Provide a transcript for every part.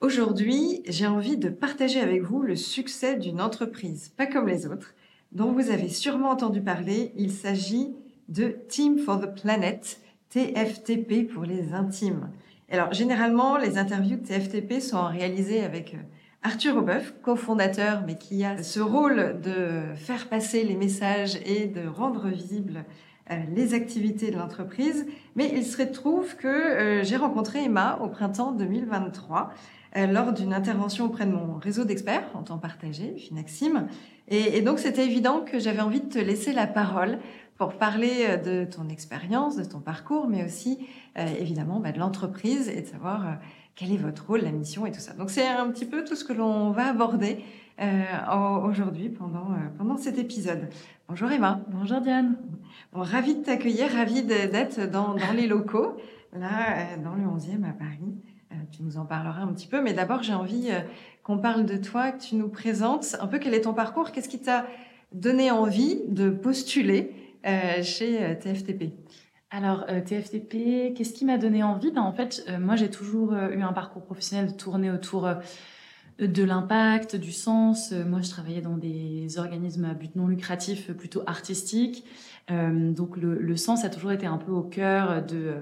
Aujourd'hui, j'ai envie de partager avec vous le succès d'une entreprise, pas comme les autres, dont vous avez sûrement entendu parler. Il s'agit de Team for the Planet, TFTP pour les intimes. Alors, généralement, les interviews de TFTP sont réalisées avec euh, Arthur Aubeuf, cofondateur, mais qui a ce rôle de faire passer les messages et de rendre visibles euh, les activités de l'entreprise. Mais il se trouve que euh, j'ai rencontré Emma au printemps 2023 euh, lors d'une intervention auprès de mon réseau d'experts en temps partagé, Finaxim. Et, et donc, c'était évident que j'avais envie de te laisser la parole pour parler euh, de ton expérience, de ton parcours, mais aussi euh, évidemment bah, de l'entreprise et de savoir euh, quel est votre rôle, la mission et tout ça. Donc c'est un petit peu tout ce que l'on va aborder euh, aujourd'hui pendant, pendant cet épisode. Bonjour Emma. Bonjour Diane. Bon, ravie de t'accueillir, ravie d'être dans, dans les locaux, là, dans le 11e à Paris. Euh, tu nous en parleras un petit peu, mais d'abord j'ai envie euh, qu'on parle de toi, que tu nous présentes un peu quel est ton parcours, qu'est-ce qui t'a donné envie de postuler euh, chez TFTP alors TFTP, qu'est-ce qui m'a donné envie? Ben, En fait, moi j'ai toujours eu un parcours professionnel tourné autour de l'impact, du sens. Moi, je travaillais dans des organismes à but non lucratif plutôt artistiques. Euh, donc le, le, sens a toujours été un peu au cœur de, euh,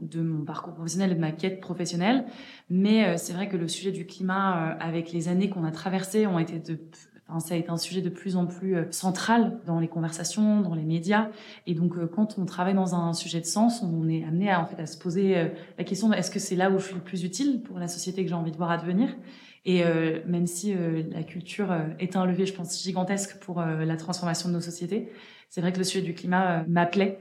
de mon parcours professionnel et de ma quête professionnelle. Mais euh, c'est vrai que le sujet du climat, avec les années qu'on a traversées, ont été de Enfin, ça a été un sujet de plus en plus central dans les conversations, dans les médias. Et donc, quand on travaille dans un sujet de sens, on est amené à, en fait, à se poser la question est-ce que c'est là où je suis le plus utile pour la société que j'ai envie de voir advenir? Et euh, même si euh, la culture est un levier, je pense, gigantesque pour la transformation de nos sociétés, c'est vrai que le sujet du climat euh, m'appelait.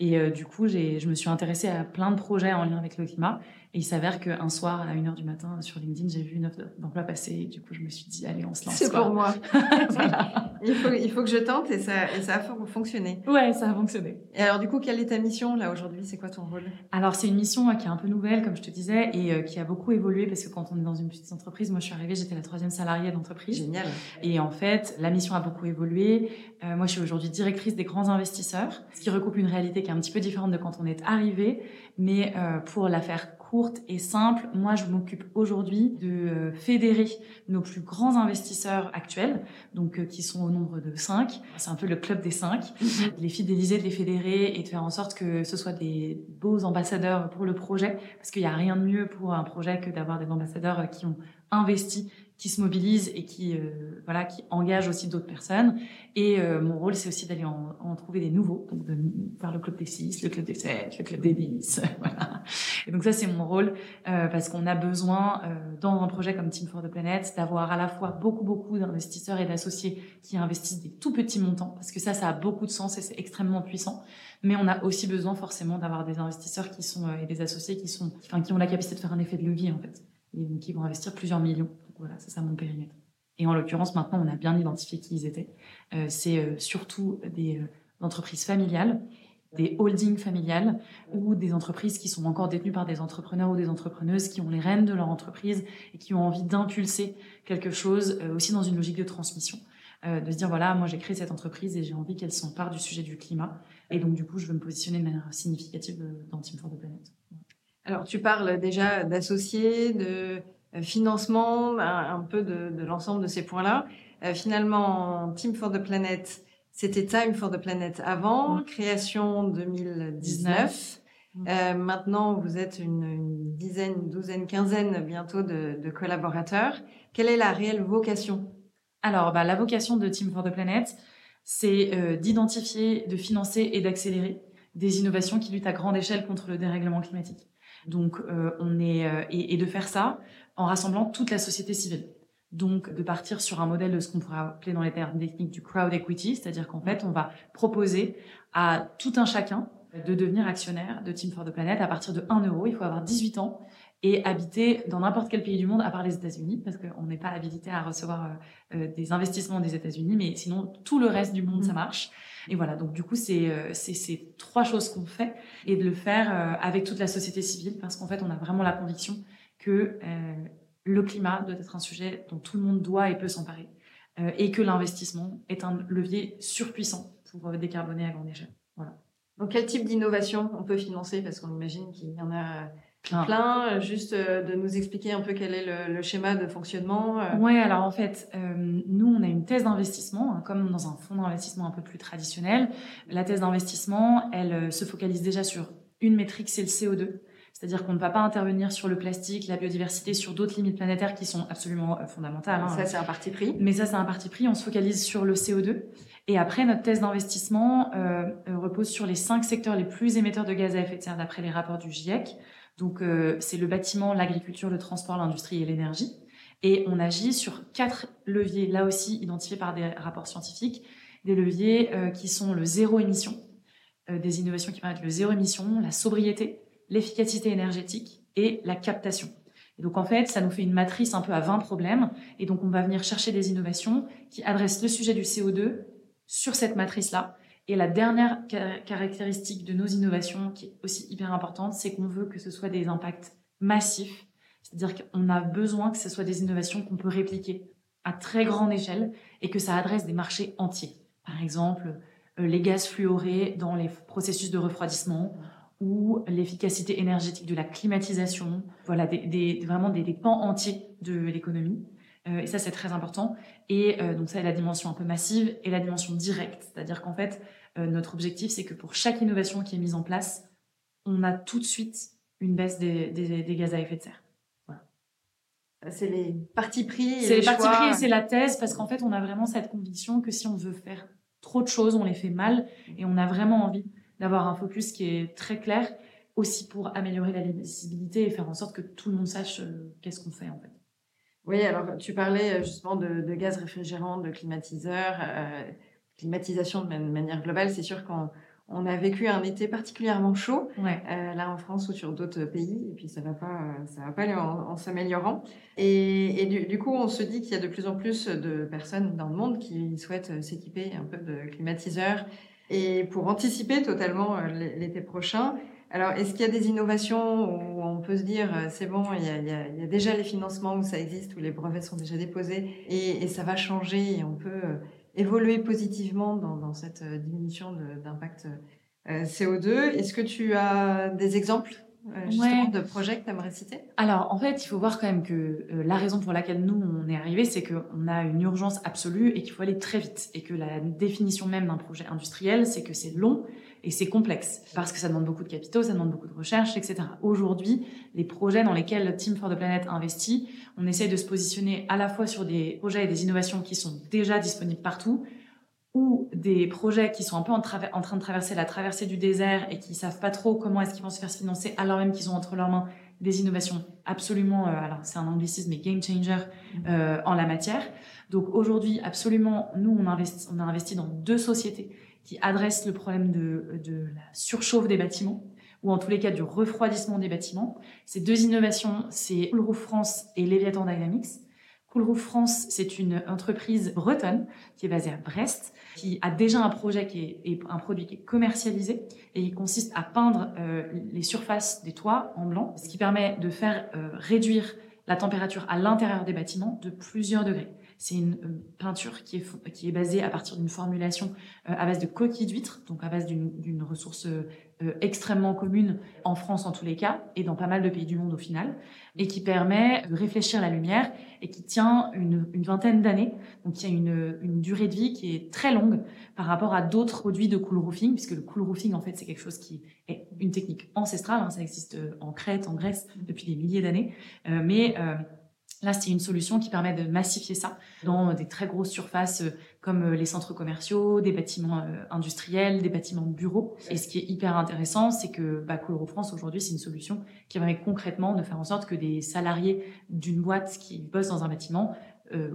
Et euh, du coup, je me suis intéressée à plein de projets en lien avec le climat. Et il s'avère qu'un soir, à 1h du matin, sur LinkedIn, j'ai vu une offre d'emploi passer. Et du coup, je me suis dit, allez, on se lance. C'est pour moi. il, faut, il faut que je tente et ça, et ça a fonctionné. Ouais, ça a fonctionné. Et alors, du coup, quelle est ta mission là aujourd'hui? C'est quoi ton rôle? Alors, c'est une mission euh, qui est un peu nouvelle, comme je te disais, et euh, qui a beaucoup évolué parce que quand on est dans une petite entreprise, moi, je suis arrivée, j'étais la troisième salariée d'entreprise. Génial. Et en fait, la mission a beaucoup évolué. Euh, moi, je suis aujourd'hui directrice des grands investisseurs, ce qui recoupe une réalité qui est un petit peu différente de quand on est arrivé. Mais pour la faire courte et simple, moi je m'occupe aujourd'hui de euh, fédérer nos plus grands investisseurs actuels, donc euh, qui sont au nombre de cinq. C'est un peu le club des cinq. Mhm. les fidéliser, de les fédérer et de faire en sorte que ce soit des beaux ambassadeurs pour le projet, parce qu'il n'y a rien de mieux pour un projet que d'avoir des ambassadeurs qui ont investi qui se mobilisent et qui euh, voilà qui engagent aussi d'autres personnes. Et euh, mon rôle c'est aussi d'aller en, en, trouver des nouveaux donc de faire le club des 6 le club des 7 le club des 10 voilà. Et donc ça c'est mon rôle euh, parce qu'on a besoin euh, dans un projet comme Team for the Planet d'avoir à la fois beaucoup beaucoup d'investisseurs et d'associés qui investissent des tout petits montants parce que ça ça a beaucoup de sens et c'est extrêmement puissant. Mais on a aussi besoin forcément d'avoir des investisseurs qui sont et des associés qui sont enfin qui ont la capacité de faire un effet de levier en fait et qui vont investir plusieurs millions voilà, c'est ça mon périmètre. Et en l'occurrence, maintenant, on a bien identifié qui ils étaient. Euh, c'est euh, surtout des euh, entreprises familiales, des holdings familiales ou des entreprises qui sont encore détenues par des entrepreneurs ou des entrepreneuses qui ont les rênes de leur entreprise et qui ont envie d'impulser quelque chose aussi dans une logique de transmission. de se dire, voilà, moi j'ai créé cette entreprise et j'ai envie qu'elle s'empare du sujet du climat. Et donc, du coup, je veux me positionner de manière significative dans Team for the Planet. Alors, tu parles déjà d'associés, de financement, un, peu de, de l'ensemble de ces points-là. Euh, finalement, Team for the Planet, c'était Time for the Planet avant, mm. création 2019. Mm. Euh, maintenant, vous êtes une, une, dizaine, douzaine, quinzaine bientôt de, de, collaborateurs. Quelle est la réelle vocation? Alors, bah, la vocation de Team for the Planet, c'est euh, d'identifier, de financer et d'accélérer des innovations qui luttent à grande échelle contre le dérèglement climatique. Donc, euh, on est euh, et, et, de faire ça en rassemblant toute la société civile. Donc, de partir sur un modèle de ce qu'on pourrait appeler dans les termes techniques du crowd equity, c'est-à-dire qu'en fait, on va proposer à tout un chacun de devenir actionnaire de Team for the Planet à partir de 1 euro. Il faut avoir 18 ans et habiter dans n'importe quel pays du monde, à part les États-Unis, parce qu'on n'est pas habilité à recevoir euh, euh, des investissements des États-Unis, mais sinon tout le reste du monde, ça mm. marche. Et voilà, donc du coup, c'est euh, ces trois choses qu'on fait, et de le faire avec toute la société civile, parce qu'en fait, on a vraiment la conviction que le climat doit être un sujet dont tout le monde doit et peut s'emparer, et que l'investissement est un levier surpuissant pour décarboner à grande échelle. Voilà. Donc, quel type d'innovation on peut financer? Parce qu'on imagine qu'il y en a plein. Euh, juste euh, de nous expliquer un peu quel est le, schéma de fonctionnement. Euh. Oui, alors en fait, nous, on a une thèse d'investissement, hein, comme dans un fonds d'investissement un peu plus traditionnel. La thèse d'investissement, elle se focalise déjà sur une métrique, c'est le CO2. C'est-à-dire qu'on ne va pas intervenir sur le plastique, la biodiversité, sur d'autres limites planétaires qui sont absolument fondamentales. Hein. Ça, c'est un parti pris. Mais ça, c'est un parti pris. On se focalise sur le CO2. Et après, notre thèse d'investissement euh, repose sur les cinq secteurs les plus émetteurs de gaz à effet de serre d'après les rapports du GIEC. Donc, euh, c'est le bâtiment, l'agriculture, le transport, l'industrie et l'énergie. Et on agit sur quatre leviers, là aussi identifiés par des rapports scientifiques, des leviers euh, qui sont le zéro émission, des innovations qui permettent le zéro émission, la sobriété, l'efficacité énergétique et la captation. Et donc en fait, ça nous fait une matrice un peu à 20 problèmes. Et donc on va venir chercher des innovations qui adressent le sujet du CO2 sur cette matrice-là. Et la dernière caractéristique de nos innovations, qui est aussi hyper importante, c'est qu'on veut que ce soit des impacts massifs. C'est-à-dire qu'on a besoin que ce soit des innovations qu'on peut répliquer à très grande échelle et que ça adresse des marchés entiers. Par exemple, euh, les gaz fluorés dans les processus de refroidissement ou l'efficacité énergétique de la climatisation. Voilà, des, vraiment des, des pans entiers de l'économie. Euh, et ça, c'est très important. Et euh, donc ça, c'est la dimension un peu massive et la dimension directe. C'est-à-dire qu'en fait, euh, notre objectif, c'est que pour chaque innovation qui est mise en place, on a tout de suite une baisse des, des, gaz à effet de serre. Voilà. C'est les partis pris. C'est les, les partis pris et c'est la thèse parce qu'en fait, on a vraiment cette conviction que si on veut faire trop de choses, on les fait mal et on a vraiment envie d'avoir un focus qui est très clair aussi pour améliorer la lisibilité et faire en sorte que tout le monde sache qu'est-ce qu'on fait en fait. Oui, alors tu parlais euh, justement de, gaz réfrigérant, de climatiseurs, euh, climatisation de manière globale. C'est sûr qu'on on a vécu un été particulièrement chaud, euh, là en France ou sur d'autres pays, et puis ça va pas, ça va pas aller en, s'améliorant. Et, du, coup, on se dit qu'il y a de plus en plus de personnes dans le monde qui souhaitent s'équiper un peu de climatiseurs. Et pour anticiper totalement l'été prochain, alors, est-ce qu'il y a des innovations où on peut se dire, euh, c'est bon, il y, a, déjà les financements où ça existe, où les brevets sont déjà déposés, et, ça va changer, et on peut euh, évoluer positivement dans, cette euh, diminution d'impact CO2 Est-ce que tu as des exemples? Justement de projets que tu aimerais citer? Alors, en fait, il faut voir quand même que la raison pour laquelle nous, on est arrivé, c'est qu'on a une urgence absolue et qu'il faut aller très vite. Et que la définition même d'un projet industriel, c'est que c'est long, et c'est complexe parce que ça demande beaucoup de capitaux, ça demande beaucoup de recherche, etc. Aujourd'hui, les projets dans lesquels Team for the Planet investit, on essaye de se positionner à la fois sur des projets et des innovations qui sont déjà disponibles partout ou des projets qui sont un peu en, train de traverser la traversée du désert et qui savent pas trop comment est-ce qu'ils vont se faire financer alors même qu'ils ont entre leurs mains des innovations absolument, euh, alors c'est un anglicisme, mais game changer euh, en la matière. Donc aujourd'hui, absolument, nous, on, investi, on a investi dans deux sociétés qui adresse le problème de, de, la surchauffe des bâtiments, ou en tous les cas du refroidissement des bâtiments. Ces deux innovations, c'est Coolroof France et Leviathan Dynamics. Coolroof France, c'est une entreprise bretonne qui est basée à Brest, qui a déjà un projet qui est, un produit qui est commercialisé et qui consiste à peindre euh, les surfaces des toits en blanc, ce qui permet de faire euh, réduire la température à l'intérieur des bâtiments de plusieurs degrés. C'est une euh, peinture qui est, qui est basée à partir d'une formulation à base de coquilles d'huîtres, donc à base d'une ressource extrêmement commune en France en tous les cas, et dans pas mal de pays du monde au final, et qui permet de réfléchir la lumière et qui tient une, une vingtaine d'années. Donc il y a une, une, durée de vie qui est très longue par rapport à d'autres produits de cool roofing, puisque le cool roofing en fait c'est quelque chose qui est une technique ancestrale, hein, ça existe en Crète, en Grèce depuis des milliers d'années, mais Là, c'est une solution qui permet de massifier ça dans des très grosses surfaces euh, comme euh, les centres commerciaux, des bâtiments euh, industriels, des bâtiments de bureaux. Et ce qui est hyper intéressant, c'est que bah, France, aujourd'hui, c'est une solution qui permet concrètement de faire en sorte que des salariés d'une boîte qui bossent dans un bâtiment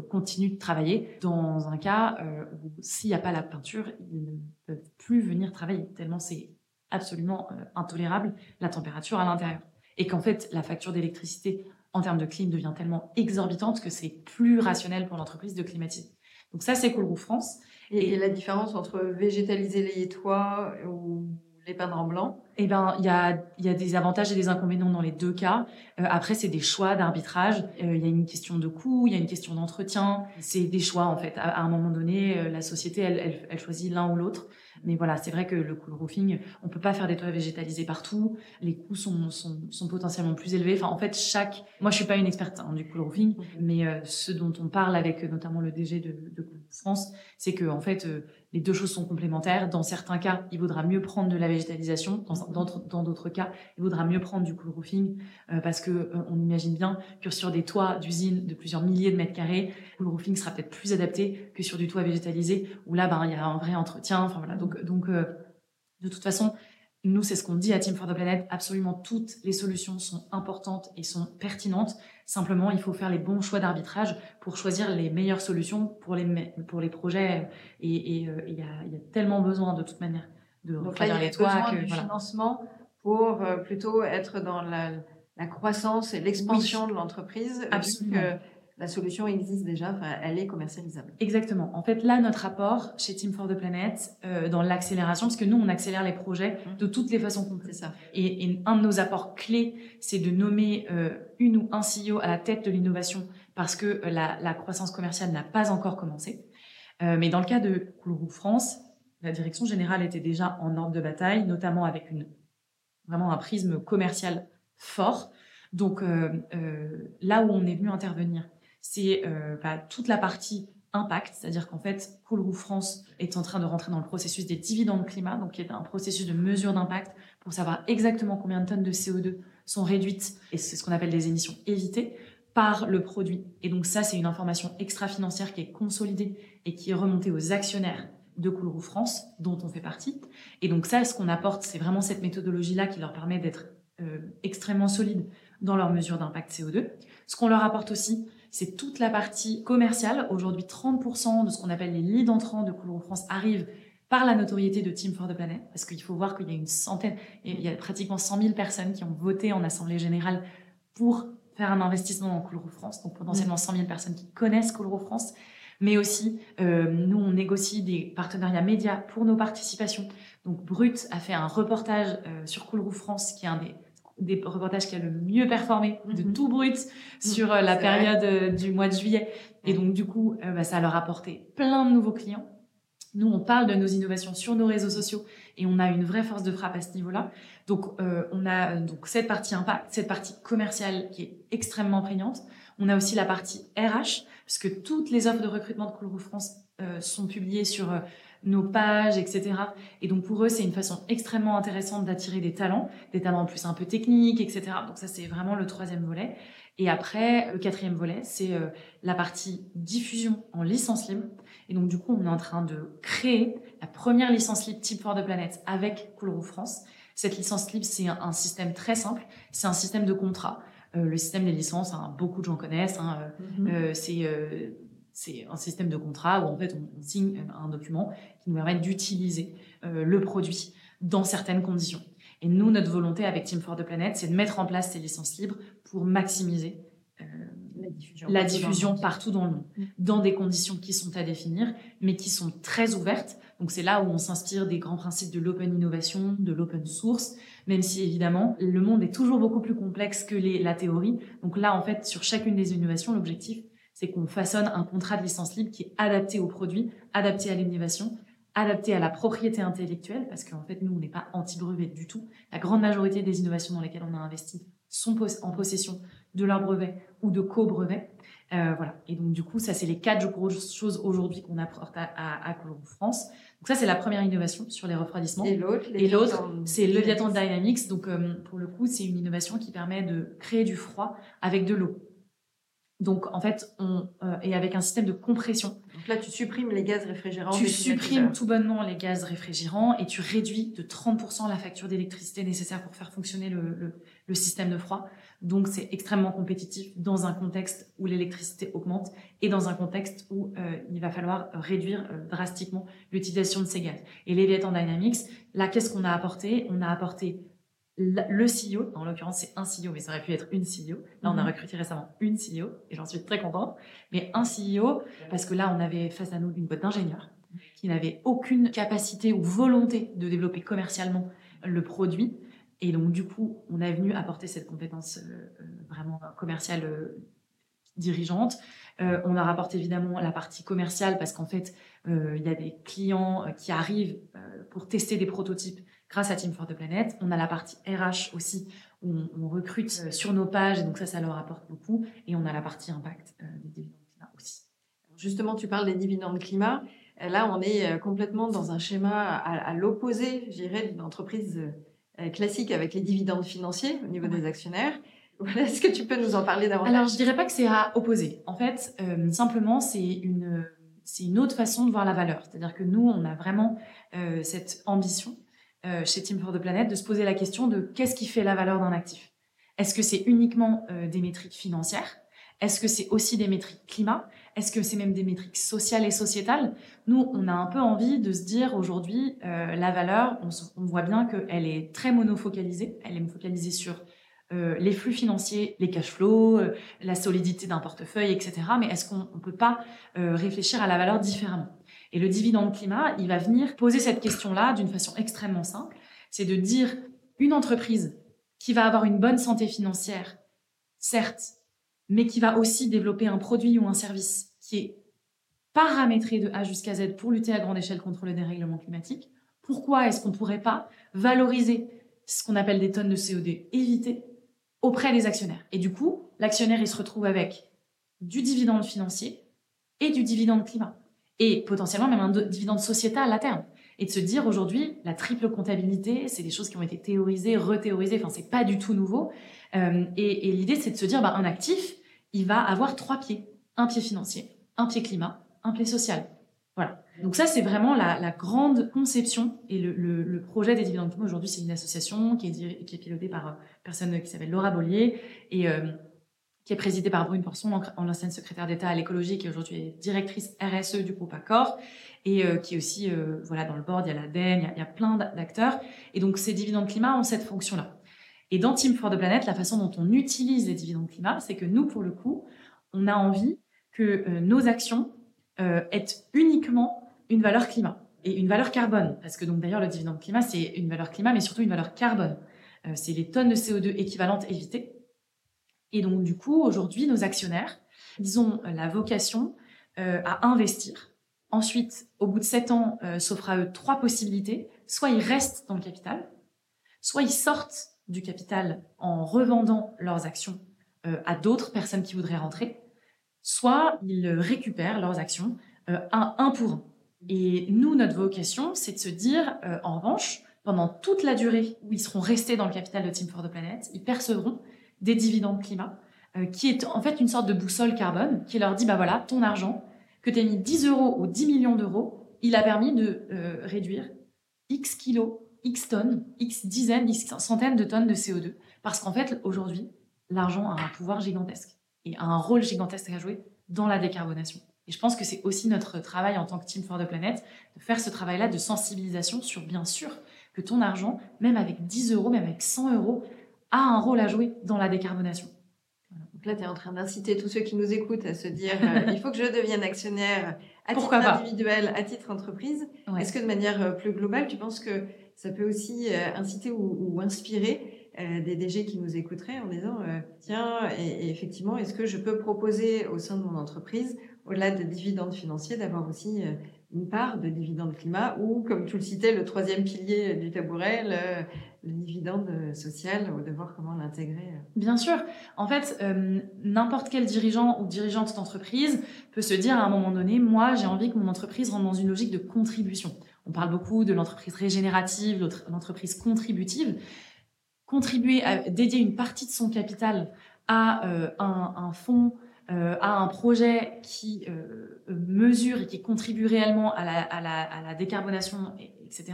continuent de travailler dans un cas où s'il n'y a pas la peinture, ils ne peuvent plus venir travailler, tellement c'est absolument intolérable la température à l'intérieur. et qu'en fait, la facture d'électricité en termes de clim devient tellement exorbitante que c'est plus rationnel pour l'entreprise de climatiser. Donc ça, c'est Coolroof France. Et, la différence entre végétaliser les toits ou les peindre en blanc? Eh ben, il y a, y a, des avantages et des inconvénients dans les deux cas. Euh, après, c'est des choix d'arbitrage. Euh, il y a une question de coût, il y a une question d'entretien. C'est des choix en fait. À, un moment donné, euh, la société, elle, elle, elle choisit l'un ou l'autre. Mais voilà, c'est vrai que le cool roofing, on peut pas faire des toits végétalisés partout. Les coûts sont, sont, sont potentiellement plus élevés. Enfin, en fait, chaque. Moi, je suis pas une experte hein, du cool roofing, mais euh, ce dont on parle avec notamment le DG de, de France, c'est que en fait, euh, les deux choses sont complémentaires. Dans certains cas, il vaudra mieux prendre de la végétalisation. Dans d'autres cas, il vaudra mieux prendre du cool roofing euh, parce que euh, on imagine bien que sur des toits d'usines de plusieurs milliers de mètres carrés, le cool roofing sera peut-être plus adapté que sur du toit végétalisé où là, ben, il y a un vrai entretien. Enfin voilà. Donc, donc euh, de toute façon, nous, c'est ce qu'on dit à Team for the Planet. Absolument toutes les solutions sont importantes et sont pertinentes. Simplement, il faut faire les bons choix d'arbitrage pour choisir les meilleures solutions pour les, pour les projets. Et euh, il y, a, y, a, tellement besoin de toute manière de les toits. que, du financement pour euh, plutôt être dans la, la croissance et l'expansion de l'entreprise. Absolument la solution existe déjà, elle est commercialisable. Exactement. En fait, là, notre apport chez Team for the Planet, euh, dans l'accélération, parce que nous, on accélère les projets mmh. de toutes les façons qu'on peut. ça. Et, un de nos apports clés, c'est de nommer euh, une ou un CEO à la tête de l'innovation, parce que euh, la, croissance commerciale n'a pas encore commencé. mais dans le cas de Coolroof France, la direction générale était déjà en ordre de bataille, notamment avec une, vraiment un prisme commercial fort. Donc là où on est venu intervenir, c'est euh, bah, toute la partie impact, c'est-à-dire qu'en fait, Coolroof France est en train de rentrer dans le processus des dividendes climat, donc qui est un processus de mesure d'impact pour savoir exactement combien de tonnes de CO2 sont réduites, et c'est ce qu'on appelle des émissions évitées, par le produit. Et donc ça, c'est une information extra-financière qui est consolidée et qui est remontée aux actionnaires de Coolroof France, dont on fait partie. Et donc ça, ce qu'on apporte, c'est vraiment cette méthodologie-là qui leur permet d'être euh, extrêmement solides dans leur mesure d'impact CO2. Ce qu'on leur apporte aussi, c'est toute la partie commerciale. Aujourd'hui, 30% de ce qu'on appelle les leads entrants de Coulomb France arrivent par la notoriété de Team for the Planet, parce qu'il faut voir qu'il y a une centaine, il y a pratiquement 100 000 personnes qui ont voté en Assemblée Générale pour faire un investissement dans Coolro France, donc potentiellement 100 000 personnes qui connaissent Coolro France, mais aussi euh, nous on négocie des partenariats médias pour nos participations. Donc Brut a fait un reportage euh, sur Coolro France, qui est un des des reportages qui a le mieux performé de mhm. tout brut sur euh, la période euh, du mois de juillet. Et donc, du coup, euh, bah, ça leur a apporté plein de nouveaux clients. Nous, on parle de nos innovations sur nos réseaux sociaux et on a une vraie force de frappe à ce niveau-là. Donc, on a donc cette partie impact, cette partie commerciale qui est extrêmement prégnante. On a aussi la partie RH, puisque toutes les offres de recrutement de Coolroof France sont publiées sur nos pages, etc. Et donc pour eux, c'est une façon extrêmement intéressante d'attirer des talents, des talents en plus un peu techniques, etc. Donc ça, c'est vraiment le troisième volet. Et après, le quatrième volet, c'est euh, la partie diffusion en licence libre. Et donc du coup, on est en train de créer la première licence libre type for the Planet avec Coolroof France. Cette licence libre, c'est un, système très simple. C'est un système de contrat. Euh, le système des licences, hein, beaucoup de gens connaissent. Hein, euh, mm-hmm. c'est c'est un système de contrat où en fait on, signe un document qui nous permet d'utiliser euh, le produit dans certaines conditions. Et nous, notre volonté avec Team for the Planet, c'est de mettre en place ces licences libres pour maximiser euh, la diffusion, partout, dans le monde, mm. dans des conditions qui sont à définir, mais qui sont très ouvertes. Donc c'est là où on s'inspire des grands principes de l'open innovation, de l'open source, même si évidemment le monde est toujours beaucoup plus complexe que les, la théorie. Donc là, en fait, sur chacune des innovations, l'objectif, c'est qu'on façonne un contrat de licence libre qui est adapté au produit, adapté à l'innovation, adapté à la propriété intellectuelle, parce qu'en fait, nous, on n'est pas anti-brevet du tout. La grande majorité des innovations dans lesquelles on a investi sont en possession de leur brevet ou de co-brevet. Euh, voilà. Et donc, du coup, ça, c'est les quatre grosses choses aujourd'hui qu'on apporte à, à, France. Donc, ça, c'est la première innovation sur les refroidissements. Et l'autre, c'est Leviathan Dynamics. Donc, euh, pour le coup, c'est une innovation qui permet de créer du froid avec de l'eau. Donc, en fait, on euh, est avec un système de compression. Donc là, tu supprimes les gaz réfrigérants. Tu supprimes tout bonnement les gaz réfrigérants et tu réduis de 30% la facture d'électricité nécessaire pour faire fonctionner le, le, système de froid. Donc, c'est extrêmement compétitif dans un contexte où l'électricité augmente et dans un contexte où euh, il va falloir réduire euh, drastiquement l'utilisation de ces gaz. Et Leviathan Dynamics, là, qu'est-ce qu'on a apporté? On a apporté le CEO, en l'occurrence c'est un CEO, mais ça aurait pu être une CEO. Là, on a Mhm. recruté récemment une CEO et j'en suis très contente. Mais un CEO, parce que là, on avait face à nous une boîte d'ingénieurs qui n'avait aucune capacité ou volonté de développer commercialement le produit. Et donc, du coup, on est venu apporter cette compétence euh, euh, vraiment commerciale euh, dirigeante. Euh, on a rapporté évidemment la partie commerciale parce qu'en fait, euh, il y a des clients qui arrivent euh, pour tester des prototypes grâce à Team for the Planet. On a la partie RH aussi où on, on recrute euh, sur nos pages et donc ça, ça leur apporte beaucoup. Et on a la partie impact euh, des dividendes climat aussi. Justement, tu parles des dividendes climat. Euh, Là, on est complètement dans un schéma à, à l'opposé, je dirais, d'une entreprise classique avec les dividendes financiers au niveau Ouais. des actionnaires. Voilà, Est-ce que tu peux nous en parler davantage? Alors, je dirais pas que c'est à opposer. En fait, euh, simplement, c'est une, c'est une autre façon de voir la valeur. C'est-à-dire que nous, on a vraiment euh, cette ambition euh, chez Team for the Planet de se poser la question de qu'est-ce qui fait la valeur d'un actif? Est-ce que c'est uniquement euh, des métriques financières? Est-ce que c'est aussi des métriques climat? Est-ce que c'est même des métriques sociales et sociétales? Nous, on a un peu envie de se dire aujourd'hui, euh, la valeur, on, on voit bien qu'elle est très monofocalisée. Elle est focalisée sur les flux financiers, les cash flows, la solidité d'un portefeuille, etc. Mais est-ce qu'on ne peut pas réfléchir à la valeur différemment? Et le dividende climat, il va venir poser cette question-là d'une façon extrêmement simple. C'est de dire une entreprise qui va avoir une bonne santé financière, certes, mais qui va aussi développer un produit ou un service qui est paramétré de A jusqu'à Z pour lutter à grande échelle contre le dérèglement climatique. Pourquoi est-ce qu'on ne pourrait pas valoriser ce qu'on appelle des tonnes de CO2 évitées auprès des actionnaires? Et du coup, l'actionnaire, il se retrouve avec du dividende financier et du dividende climat. Et potentiellement même un dividende sociétal à terme. Et de se dire aujourd'hui, la triple comptabilité, c'est des choses qui ont été théorisées, rethéorisées, enfin, c'est pas du tout nouveau. Euh, et l'idée, c'est de se dire, bah, un actif, il va avoir trois pieds. Un pied financier, un pied climat, un pied social. Voilà. Donc ça, c'est vraiment la, grande conception et le, projet des dividendes. Aujourd'hui, c'est une association qui est, qui est pilotée par euh, une personne qui s'appelle Laura Bollier et euh, qui est présidée par Brune Porson, en- en ancienne secrétaire d'État à l'écologie, qui aujourd'hui est directrice RSE du groupe Accor et euh, qui est aussi euh, voilà dans le board. Il y a l'ADEME, il il y a plein d'a- d'acteurs. Et donc ces dividendes climat ont cette fonction-là. Et dans Team for the Planet, la façon dont on utilise les dividendes climat, c'est que nous, pour le coup, on a envie que euh, nos actions aient uniquement une valeur climat et une valeur carbone. Parce que donc d'ailleurs, le dividende climat, c'est une valeur climat, mais surtout une valeur carbone. C'est les tonnes de CO2 équivalentes évitées. Et donc du coup, aujourd'hui, nos actionnaires, ils ont euh, la vocation euh, à investir. Ensuite, au bout de sept ans, euh, s'offre à eux trois possibilités. Soit ils restent dans le capital, soit ils sortent du capital en revendant leurs actions euh, à d'autres personnes qui voudraient rentrer, soit ils récupèrent leurs actions euh, un, pour un. Et nous, notre vocation, c'est de se dire, en revanche, pendant toute la durée où ils seront restés dans le capital de Team for the Planet, ils percevront des dividendes climat, euh, qui est en fait une sorte de boussole carbone qui leur dit, bah voilà, ton argent, que tu as mis 10 euros ou 10 millions d'euros, il a permis de euh, réduire X kilos, X tonnes, X dizaines, X centaines de tonnes de CO2. Parce qu'en fait, aujourd'hui, l'argent a un pouvoir gigantesque et a un rôle gigantesque à jouer dans la décarbonation. Et je pense que c'est aussi notre travail en tant que Team for the Planet de faire ce travail-là de sensibilisation sur, bien sûr, que ton argent, même avec 10 euros, même avec 100 euros, a un rôle à jouer dans la décarbonation. Donc là, tu es en train d'inciter tous ceux qui nous écoutent à se dire euh, il faut que je devienne actionnaire à Pourquoi titre individuel, à titre entreprise. Ouais. Est-ce que de manière euh, plus globale, tu penses que ça peut aussi euh, inciter ou, ou inspirer euh, des DG qui nous écouteraient en disant euh, tiens, et, et effectivement, est-ce que je peux proposer au sein de mon entreprise, au-delà de dividendes financiers, d'avoir aussi euh, une part de dividendes climat ou, comme tu le citais, le troisième pilier du tabouret, le, dividende social, de voir comment l'intégrer euh. Bien sûr. En fait, euh, n'importe quel dirigeant ou dirigeante d'entreprise peut se dire à un moment donné, moi, j'ai envie que mon entreprise rentre dans une logique de contribution. On parle beaucoup de l'entreprise régénérative, l'entreprise contributive. Contribuer à dédier une partie de son capital à euh, un, un fonds, euh, à un projet qui euh, mesure et qui contribue réellement à la, décarbonation, et- etc.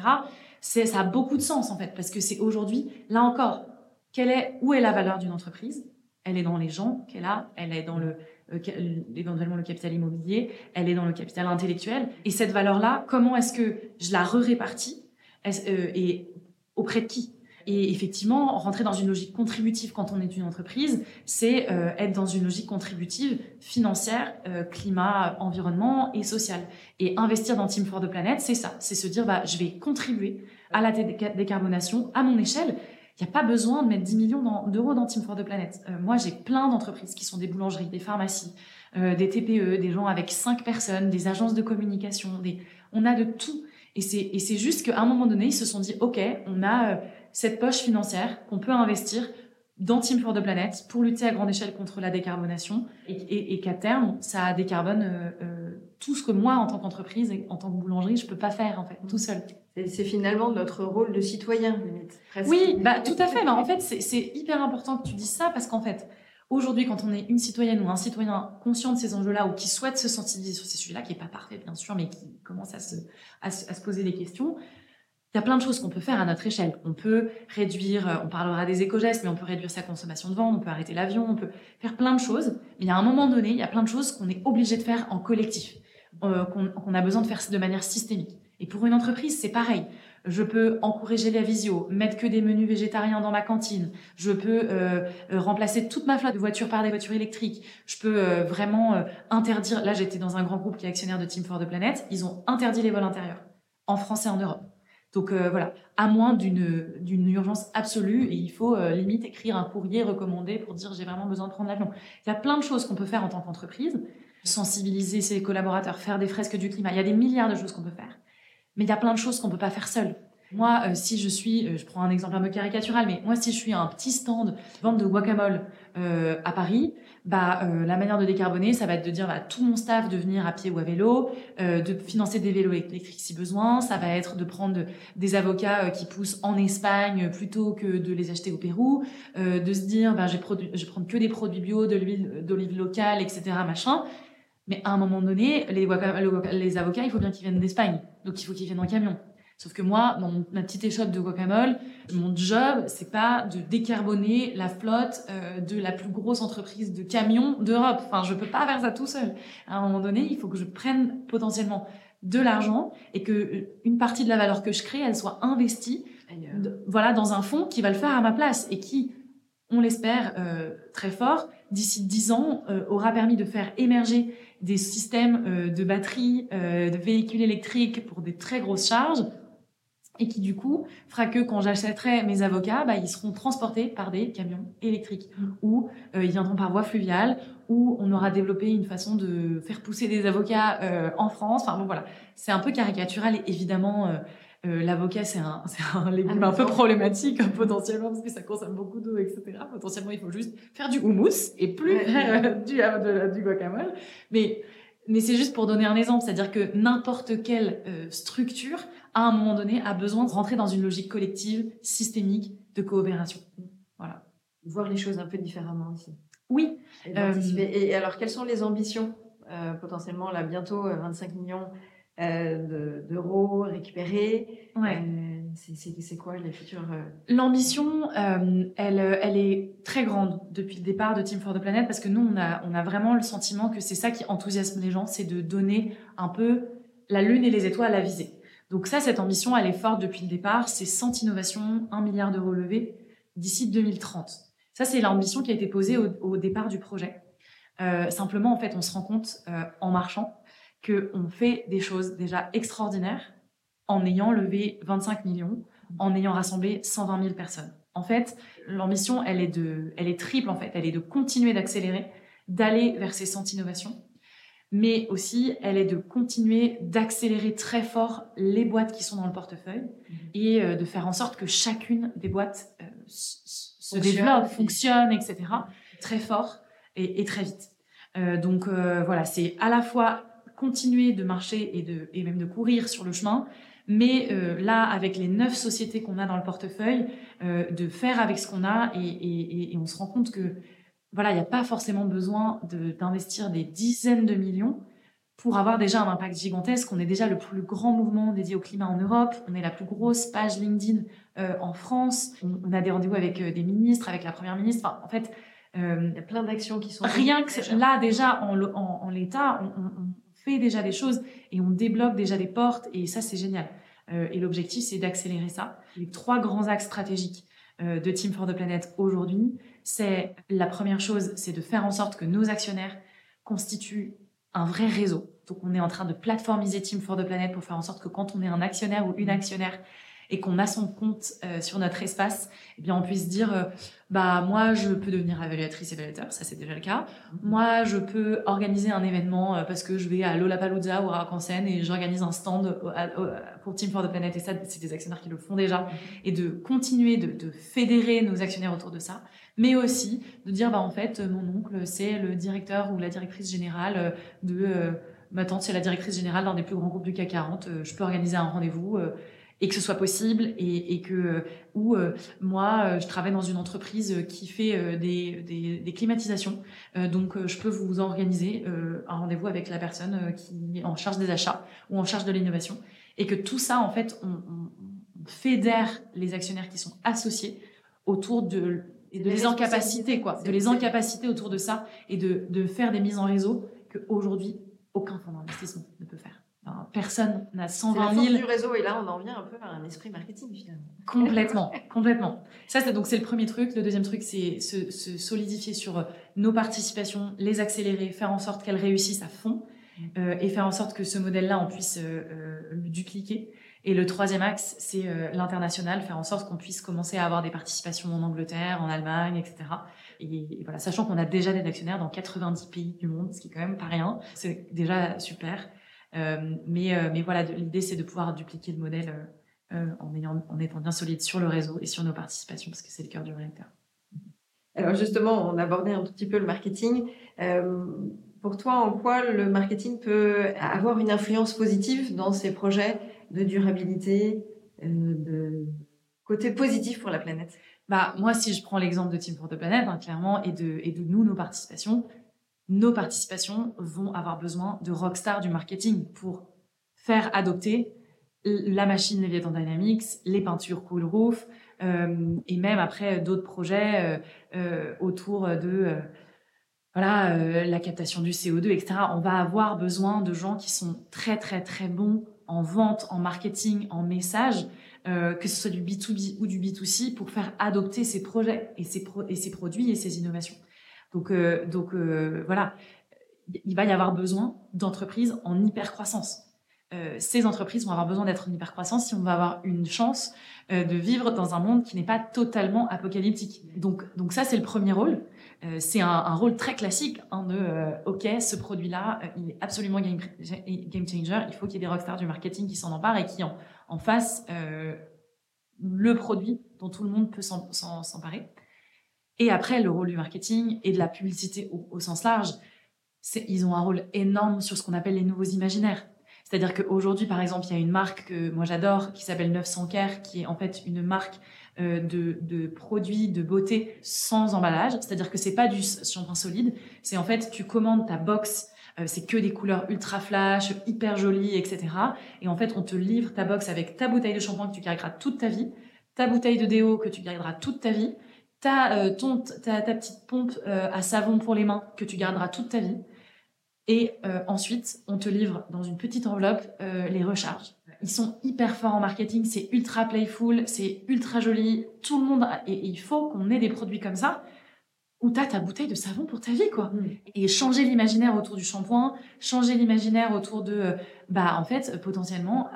Ça a beaucoup de sens en fait, parce que c'est aujourd'hui, là encore, quelle est, où est la valeur d'une entreprise? Elle est dans les gens qu'elle a, elle est dans le, euh, éventuellement le capital immobilier, elle est dans le capital intellectuel. Et cette valeur-là, comment est-ce que je la re-répartis? Euh, et auprès de qui? Et effectivement, rentrer dans une logique contributive quand on est une entreprise, c'est euh, être dans une logique contributive financière, euh, climat, environnement et sociale. Et investir dans Team for the Planet, c'est ça. C'est se dire, bah, je vais contribuer à la décarbonation à mon échelle. Il n'y a pas besoin de mettre 10 millions d'euros dans Team for the Planet. Euh, moi, j'ai plein d'entreprises qui sont des boulangeries, des pharmacies, des TPE, des gens avec 5 personnes, des agences de communication. On a de tout. Et c'est juste qu'à un moment donné, ils se sont dit, OK, on a cette poche financière qu'on peut investir dans Team for the Planet pour lutter à grande échelle contre la décarbonation et, qu'à terme, ça décarbone euh, euh, tout ce que moi, en tant qu'entreprise et en tant que boulangerie, je peux pas faire en fait, tout seul. C'est finalement notre rôle de citoyen, limite. Oui, bah, tout à fait. Bah, en fait, c'est hyper important que tu dises ça parce qu'en fait, aujourd'hui, quand on est une citoyenne ou un citoyen conscient de ces enjeux-là ou qui souhaite se sensibiliser sur ces sujets-là, qui est pas parfait bien sûr, mais qui commence à se, à se poser des questions, il y a plein de choses qu'on peut faire à notre échelle. On peut réduire, euh, on parlera des éco-gestes, mais on peut réduire sa consommation de vente, on peut arrêter l'avion, on peut faire plein de choses. Mais il y a un moment donné, il y a plein de choses qu'on est obligé de faire en collectif, euh, qu'on a besoin de faire de manière systémique. Et pour une entreprise, c'est pareil. Je peux encourager la visio, mettre que des menus végétariens dans ma cantine. Je peux euh, remplacer toute ma flotte de voitures par des voitures électriques. Je peux vraiment interdire. Là, j'étais dans un grand groupe qui est actionnaire de Team for the Planet. Ils ont interdit les vols intérieurs en France et en Europe. Donc euh, voilà, à moins d'une urgence absolue, il faut euh, limite écrire un courrier recommandé pour dire j'ai vraiment besoin de prendre l'avion. Il y a plein de choses qu'on peut faire en tant qu'entreprise, sensibiliser ses collaborateurs, faire des fresques du climat. Il y a des milliards de choses qu'on peut faire, mais il y a plein de choses qu'on peut pas faire seul. Moi, euh, si je suis, je prends un exemple un peu caricatural, mais moi si je suis un petit stand vente de guacamole à Paris, bah, euh, la manière de décarboner, ça va être de dire à bah, tout mon staff de venir à pied ou à vélo, euh, de financer des vélos électriques si besoin. Ça va être de prendre des avocats euh, qui poussent en Espagne plutôt que de les acheter au Pérou, de se dire bah, je vais prendre que des produits bio, de l'huile d'olive locale, etc. Machin. Mais à un moment donné, les, les avocats, il faut bien qu'ils viennent d'Espagne. Donc il faut qu'ils viennent en camion. Sauf que moi, dans ma petite échoppe de guacamole, mon job, c'est pas de décarboner la flotte euh, de la plus grosse entreprise de camions d'Europe. Enfin, je peux pas faire ça tout seul. À un moment donné, il faut que je prenne potentiellement de l'argent et que euh, une partie de la valeur que je crée, elle soit investie, voilà, dans un fonds qui va le faire à ma place et qui, on l'espère euh, très fort, d'ici dix ans, aura permis de faire émerger des systèmes de batteries, de véhicules électriques pour des très grosses charges et qui du coup fera que quand j'achèterai mes avocats, bah, ils seront transportés par des camions électriques ou euh, ils viendront par voie fluviale ou on aura développé une façon de faire pousser des avocats euh, en France. Enfin bon voilà, c'est un peu caricatural et évidemment euh, l'avocat c'est un, un légume un peu problématique potentiellement parce que ça consomme beaucoup d'eau etc. Potentiellement il faut juste faire du houmous et plus du, du guacamole. Mais mais c'est juste pour donner un exemple, c'est-à-dire que n'importe quelle structure à un moment donné, a besoin de rentrer dans une logique collective, systémique, de coopération. Voilà. Voir les choses un peu différemment aussi. Oui. Et, euh, alors, quelles sont les ambitions euh, Potentiellement, là, bientôt, 25 euh, millions d'euros récupérés. Ouais. c'est quoi les futurs L'ambition, elle, elle est très grande depuis le départ de Team for the Planet parce que nous, on a, on a vraiment le sentiment que c'est ça qui enthousiasme les gens, c'est de donner un peu la lune et les étoiles à viser. Donc ça, cette ambition, elle est forte depuis le départ. C'est 100 innovations, 1 milliard d'euros levés d'ici 2030. Ça, c'est l'ambition qui a été posée au, départ du projet. Euh, simplement, en fait, on se rend compte euh, en marchant qu'on fait des choses déjà extraordinaires en ayant levé 25 millions, en ayant rassemblé 120 000 personnes. En fait, l'ambition, elle est de, elle est triple en fait. Elle est de continuer d'accélérer, d'aller vers ces 100 innovations, mais aussi elle est de continuer d'accélérer très fort les boîtes qui sont dans le portefeuille mhm. et euh, de faire en sorte que chacune des boîtes euh, se développe, fonctionne, etc. très fort et, très vite. Euh, donc voilà, c'est à la fois continuer de marcher et, de, et même de courir sur le chemin, mais là, avec les neuf sociétés qu'on a dans le portefeuille, de faire avec ce qu'on a et, et, on se rend compte que voilà, il n'y a pas forcément besoin d'investir des dizaines de millions pour avoir déjà un impact gigantesque. On est déjà le plus grand mouvement dédié au climat en Europe. On est la plus grosse page LinkedIn euh, en France. On, a des rendez-vous avec euh, des ministres, avec la première ministre. Enfin, en fait, euh, il y a plein d'actions qui sont rien que là déjà en, en, l'état, on, on, fait déjà des choses et on débloque déjà des portes et ça c'est génial. et l'objectif c'est d'accélérer ça. Les trois grands axes stratégiques de Team for the Planet aujourd'hui, c'est la première chose, c'est de faire en sorte que nos actionnaires constituent un vrai réseau. Donc on est en train de plateformiser Team for the Planet pour faire en sorte que quand on est un actionnaire ou une actionnaire et qu'on a son compte euh, sur notre espace, eh bien on puisse dire euh, bah moi je peux devenir évaluatrice évaluateur, ça c'est déjà le cas. Mhm. Moi je peux organiser un événement euh, parce que je vais à Lollapalooza ou à Arc-en-Seine et j'organise un stand pour Team for the Planet et ça c'est des actionnaires qui le font déjà mhm. et de continuer de, de, fédérer nos actionnaires autour de ça, mais aussi de dire bah en fait mon oncle c'est le directeur ou la directrice générale de ma tante c'est la directrice générale d'un des plus grands groupes du CAC 40, je peux organiser un rendez-vous et que ce soit possible et, que euh, ou euh, moi euh, je travaille dans une entreprise qui fait des, des, des, climatisations. Donc je peux vous organiser un rendez-vous avec la personne qui est en charge des achats ou en charge de l'innovation. Et que tout ça en fait on, on, fédère les actionnaires qui sont associés autour de et de les incapaciter quoi. De les incapaciter autour de ça et de, de faire des mises en réseau que aujourd'hui aucun fonds d'investissement ne peut faire personne n'a 120 000. du réseau et là on en vient un peu à un esprit marketing finalement. Complètement, complètement. Ça c'est donc c'est le premier truc. Le deuxième truc c'est se, solidifier sur nos participations, les accélérer, faire en sorte qu'elles réussissent à fond mm. euh, et faire en sorte que ce modèle-là on puisse euh, euh, le dupliquer. Et le troisième axe c'est l'international, faire en sorte qu'on puisse commencer à avoir des participations en Angleterre, en Allemagne, etc. Et, et voilà, sachant qu'on a déjà des actionnaires dans 90 pays du monde, ce qui est quand même pas rien, c'est déjà super. Euh, mais, euh, mais voilà, l'idée, c'est de pouvoir dupliquer le modèle euh, en, ayant, en étant bien solide sur le réseau et sur nos participations, parce que c'est le cœur du réacteur. Alors justement, on abordait un tout petit peu le marketing. pour toi, en quoi le marketing peut avoir une influence positive dans ces projets de durabilité, de côté positif pour la planète? Bah, moi, si je prends l'exemple de Team for the Planet, hein, clairement, et de, et de nous, nos participations, nos participations vont avoir besoin de rockstars du marketing pour faire adopter la machine Leviathan Dynamics, les peintures Cool Roof, euh, et même après d'autres projets euh, euh, autour de la captation du CO2, etc. On va avoir besoin de gens qui sont très très très bons en vente, en marketing, en message, que ce soit du B2B ou du B2C, pour faire adopter ces projets et ces produits et ces innovations. Donc, euh, donc euh, voilà, il va y avoir besoin d'entreprises en hyper croissance. Euh, ces entreprises vont avoir besoin d'être en hyper croissance si on va avoir une chance de vivre dans un monde qui n'est pas totalement apocalyptique. Donc, donc ça, c'est le premier rôle. c'est un, rôle très classique hein, de OK, ce produit-là, il est absolument game, changer. Il faut qu'il y ait des rockstars du marketing qui s'en emparent et qui en, en fassent le produit dont tout le monde peut s'emparer. Et après, le rôle du marketing et de la publicité au, sens large, ils ont un rôle énorme sur ce qu'on appelle les nouveaux imaginaires. C'est-à-dire qu'aujourd'hui, par exemple, il y a une marque que moi j'adore qui s'appelle 900 Care, qui est en fait une marque euh, de, de, produits de beauté sans emballage. C'est-à-dire que c'est pas du shampoing solide. C'est en fait, tu commandes ta box, euh, c'est que des couleurs ultra flash, hyper jolies, etc. Et en fait, on te livre ta box avec ta bouteille de shampoing que tu garderas toute ta vie, ta bouteille de déo que tu garderas toute ta vie, ta, euh, ta, petite pompe euh, à savon pour les mains que tu garderas toute ta vie. Et euh, ensuite, on te livre dans une petite enveloppe les recharges. Ils sont hyper forts en marketing, c'est ultra playful, c'est ultra joli. Tout le monde, et, il faut qu'on ait des produits comme ça où tu as ta bouteille de savon pour ta vie, quoi. Mm. Et changer l'imaginaire autour du shampoing, changer l'imaginaire autour de, bah, en fait, potentiellement,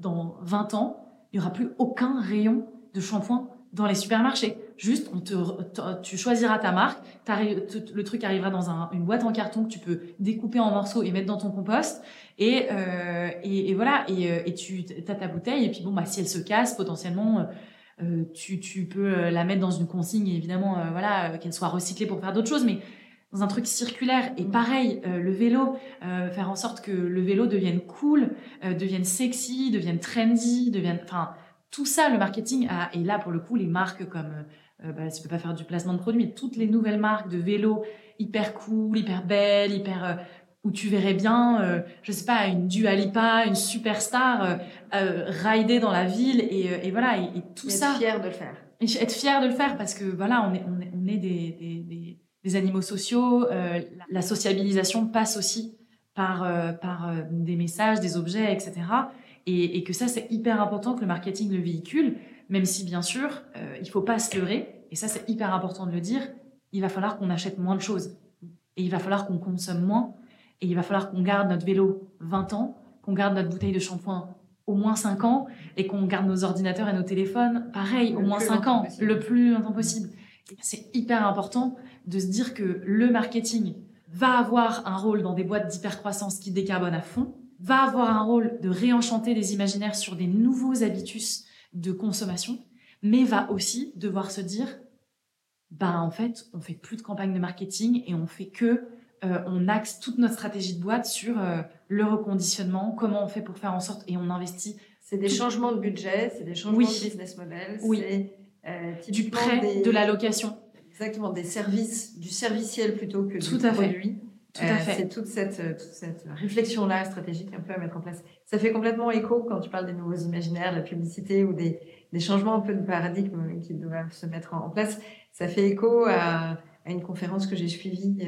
dans 20 ans, il n'y aura plus aucun rayon de shampoing dans les supermarchés. Juste, on te, tu choisiras ta marque, le truc arrivera dans un, une boîte en carton que tu peux découper en morceaux et mettre dans ton compost. Et, euh, et, et, voilà, et, euh, et tu as ta bouteille. Et puis bon, bah, si elle se casse, potentiellement, euh, tu, tu peux la mettre dans une consigne, évidemment, euh, voilà, qu'elle soit recyclée pour faire d'autres choses. Mais dans un truc circulaire. Et pareil, euh, le vélo, faire en sorte que le vélo devienne cool, devienne sexy, devienne trendy, devienne, enfin, tout ça, le marketing a, et là pour le coup, les marques comme, euh, bah, tu peux pas faire du placement de produits, mais toutes les nouvelles marques de vélos hyper cool, hyper belles, hyper euh, où tu verrais bien, euh, je sais pas, une Dua Lipa, une superstar euh, rider dans la ville et, et voilà et, tout ça. Être fier de le faire. Et être fier de le faire parce que voilà, on est on est, on est des, des, des, des animaux sociaux. la sociabilisation passe aussi par par des messages, des objets, etc et, et que ça, c'est hyper important que le marketing le véhicule même si bien sûr, euh, il faut pas se leurrer, et ça c'est hyper important de le dire, il va falloir qu'on achète moins de choses, et il va falloir qu'on consomme moins, et il va falloir qu'on garde notre vélo 20 ans, qu'on garde notre bouteille de shampoing au moins 5 ans, et qu'on garde nos ordinateurs et nos téléphones, pareil, au moins 5 ans, le plus longtemps possible. C'est hyper important de se dire que le marketing va avoir un rôle dans des boîtes d'hypercroissance qui décarbonent à fond, va avoir un rôle de réenchanter des imaginaires sur des nouveaux habitus de consommation, mais va aussi devoir se dire, bah en fait, on fait plus de campagne de marketing et on fait que euh, on axe toute notre stratégie de boîte sur euh, le reconditionnement, comment on fait pour faire en sorte et on investit. C'est des changements de budget, c'est des changements de business model, oui. c'est euh, du prêt, de la location. Exactement, des services, du serviciel plutôt que Tout du à produit. Tout à fait. C'est toute cette, toute cette réflexion-là stratégique un peu à mettre en place. Ça fait complètement écho quand tu parles des nouveaux imaginaires, la publicité ou des, des changements un peu de paradigme qui doivent se mettre en place. Ça fait écho à, à une conférence que j'ai suivie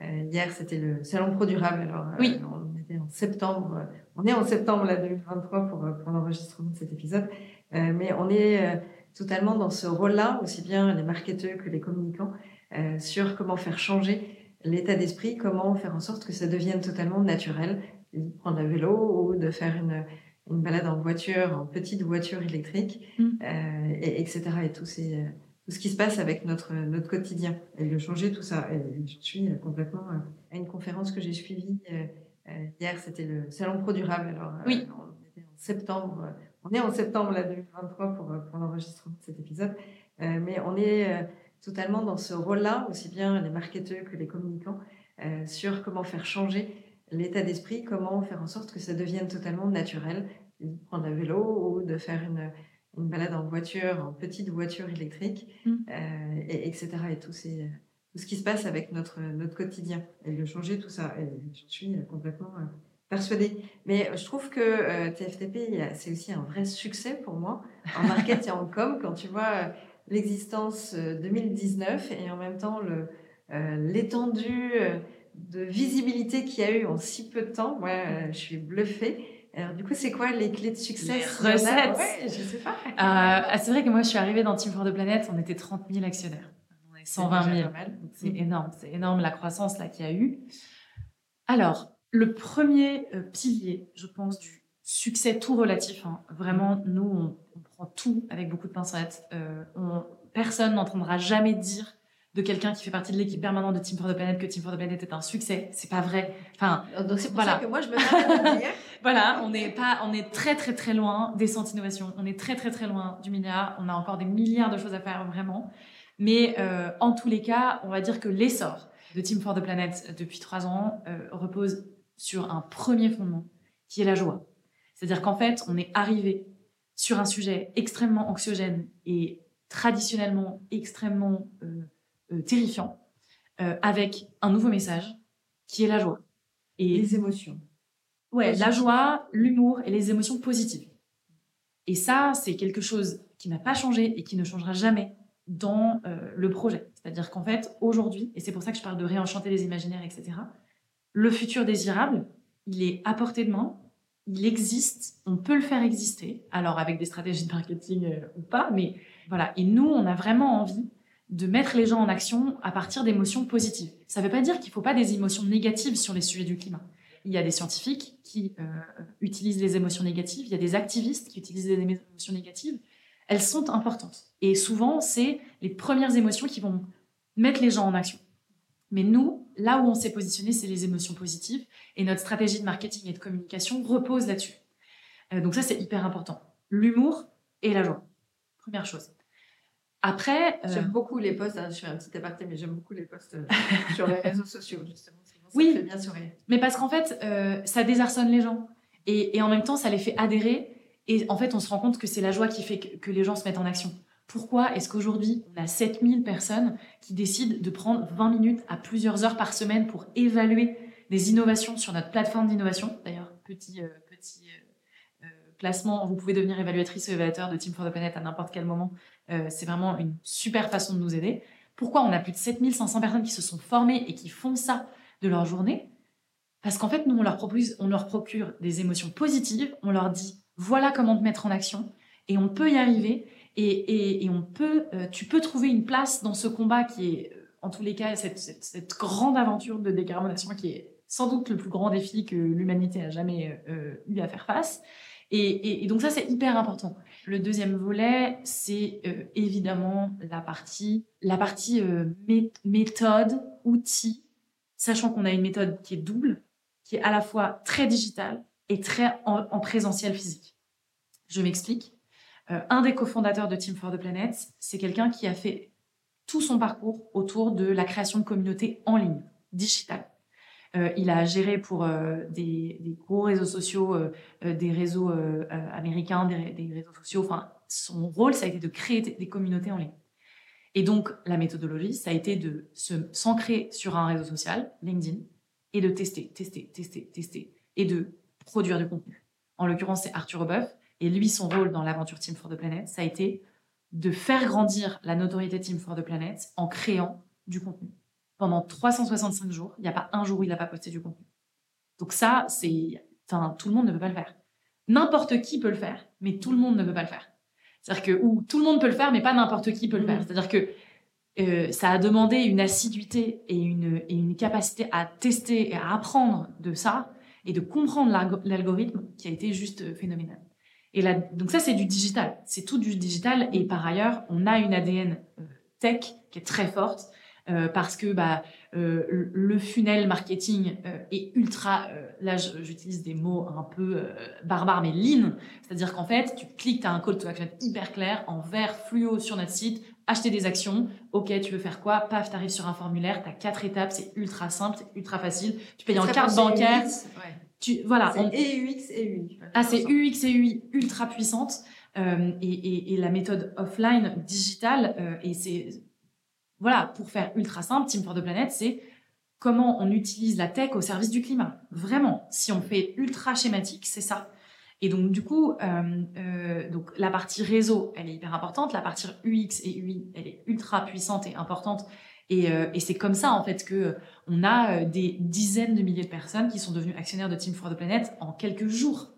euh, hier, c'était le Salon Pro Durable. Alors, oui. on était en septembre. On est en septembre là, 2023 pour, pour l'enregistrement de cet épisode. mais on est totalement dans ce rôle-là, aussi bien les marketeurs que les communicants, euh, sur comment faire changer l'état d'esprit, comment faire en sorte que ça devienne totalement naturel, de prendre un vélo ou de faire une, une balade en voiture, en petite voiture électrique, mm. euh, et, etc. Et tout, ces, tout ce qui se passe avec notre, notre quotidien, et de changer tout ça. Et je suis complètement euh, à une conférence que j'ai suivie euh, euh, hier, c'était le Salon Pro Durable. Alors, oui. on était en septembre on est en septembre là, 2023 pour, pour l'enregistrement de cet épisode, euh, mais on est euh, totalement dans ce rôle-là, aussi bien les marketeurs que les communicants, euh, sur comment faire changer l'état d'esprit, comment faire en sorte que ça devienne totalement naturel, de prendre un vélo ou de faire une, une balade en voiture, en petite voiture électrique, mm. et, etc. Et tout, ces, tout ce qui se passe avec notre, notre quotidien, et de changer tout ça. Et je suis complètement persuadée. Mais je trouve que euh, TFTP, c'est aussi un vrai succès pour moi en market et en com quand tu vois euh, l'existence 2019 euh, et en même temps l'étendue de visibilité qu'il y a eu en si peu de temps. Moi, je suis bluffée. Alors, du coup, c'est quoi les clés de succès Les recettes ouais, Je sais pas. c'est vrai que moi, je suis arrivée dans Team for the Planet, on était 30 000 actionnaires. On est 120 000. C'est énorme. C'est énorme la croissance là qu'il y a eu. Alors, le premier euh, pilier, je pense, du succès tout relatif, hein, vraiment, nous, on, prend tout avec beaucoup de pincettes. Euh, personne n'entendra jamais dire de quelqu'un qui fait partie de l'équipe permanente de Team for the Planet que Team for the Planet est un succès. C'est pas vrai. Enfin, donc c'est pour voilà. ça que moi je me Voilà, on est pas, on est très très très loin des cent innovations. On est très très très loin du milliard. On a encore des milliards de choses à faire vraiment. Mais euh, en tous les cas, on va dire que l'essor de Team for the Planet depuis trois ans euh, repose sur un premier fondement, qui est la joie. C'est-à-dire qu'en fait, on est arrivé sur un sujet extrêmement anxiogène et traditionnellement extrêmement euh, euh, terrifiant, euh, avec un nouveau message, qui est la joie. Et les émotions. Ouais, la joie, l'humour et les émotions positives. Et ça, c'est quelque chose qui n'a pas changé et qui ne changera jamais dans le projet. C'est-à-dire qu'en fait, aujourd'hui, et c'est pour ça que je parle de réenchanter les imaginaires, etc., le futur désirable, il est à portée de main, il existe, on peut le faire exister, alors avec des stratégies de marketing euh, ou pas, mais voilà. Et nous, on a vraiment envie de mettre les gens en action à partir d'émotions positives. Ça ne veut pas dire qu'il ne faut pas des émotions négatives sur les sujets du climat. Il y a des scientifiques qui euh, utilisent les émotions négatives, il y a des activistes qui utilisent les émotions négatives. Elles sont importantes. Et souvent, c'est les premières émotions qui vont mettre les gens en action. Mais nous, là où on s'est positionné, c'est les émotions positives. Et notre stratégie de marketing et de communication repose là-dessus. Euh, donc ça, c'est hyper important. L'humour et la joie. Première chose. Après... Euh, j'aime beaucoup les posts, hein, je fais un petit aparté, mais j'aime beaucoup les posts euh, sur les réseaux sociaux, justement. oui, fait bien sourire. mais parce qu'en fait, ça désarçonne les gens. Et, en même temps, ça les fait adhérer. Et en fait, on se rend compte que c'est la joie qui fait que les gens se mettent en action. Pourquoi est-ce qu'aujourd'hui, on a 7000 personnes qui décident de prendre 20 minutes à plusieurs heures par semaine pour évaluer des innovations sur notre plateforme d'innovation? D'ailleurs, petit, euh, petit euh, euh, placement, vous pouvez devenir évaluatrice ou évaluateur de Team for the Planet à n'importe quel moment. C'est vraiment une super façon de nous aider. Pourquoi on a plus de 7500 personnes qui se sont formées et qui font ça de leur journée? Parce qu'en fait, nous, on leur, on leur procure des émotions positives, on leur dit voilà comment te mettre en action, et on peut y arriver Et, on peut, tu peux trouver une place dans ce combat qui est, en tous les cas, cette grande aventure de décarbonation qui est sans doute le plus grand défi que l'humanité a jamais eu à faire face. Et, donc ça, c'est hyper important. Le deuxième volet, c'est euh, évidemment la partie, la partie euh, méthode, outil, sachant qu'on a une méthode qui est double, qui est à la fois très digitale et très en, présentiel physique. Je m'explique. Euh, un des cofondateurs de Team for the Planet, c'est quelqu'un qui a fait tout son parcours autour de la création de communautés en ligne, digitale. Euh, il a géré pour euh, des, gros réseaux sociaux, euh, des réseaux américains, des, réseaux sociaux. Enfin, son rôle, ça a été de créer des communautés en ligne. Et donc, la méthodologie, ça a été de s'ancrer sur un réseau social, LinkedIn, et de tester, tester, tester, tester, et de produire du contenu. En l'occurrence, c'est Arthur Obeuf. Et lui, son rôle dans l'aventure Team for the Planet, ça a été de faire grandir la notoriété Team for the Planet en créant du contenu pendant 365 jours, il n'y a pas un jour où il n'a pas posté du contenu. Donc ça, c'est, enfin, tout le monde ne peut pas le faire. N'importe qui peut le faire, mais tout le monde ne peut pas le faire. C'est-à-dire que, ou tout le monde peut le faire, mais pas n'importe qui peut le faire. Mmh. C'est-à-dire que euh, ça a demandé une assiduité et une, et une capacité à tester et à apprendre de ça et de comprendre l'algorithme qui a été juste phénoménal. Et là, donc ça, c'est du digital. C'est tout du digital. Et par ailleurs, on a une ADN euh, tech qui est très forte euh, parce que bah, euh, le funnel marketing euh, est ultra, là j'utilise des mots un peu barbares mais lean, c'est-à-dire qu'en fait tu cliques, tu as un call to action hyper clair en vert fluo sur notre site, acheter des actions, ok tu veux faire quoi, paf tu arrives sur un formulaire, tu as quatre étapes, c'est ultra simple, c'est ultra facile, tu payes en carte bancaire. Tu, voilà, c'est UX et UI. Ah, c'est UX et UI ultra puissante. et, et, et, la méthode offline digitale, et c'est voilà, pour faire ultra simple, Team for the Planet, c'est comment on utilise la tech au service du climat. Vraiment, si on fait ultra schématique, c'est ça. Et donc du coup, euh, euh, donc la partie réseau, elle est hyper importante. La partie UX et UI, elle est ultra puissante et importante. Et, euh, et c'est comme ça en fait que on a des dizaines de milliers de personnes qui sont devenues actionnaires de Team for the Planet en quelques jours.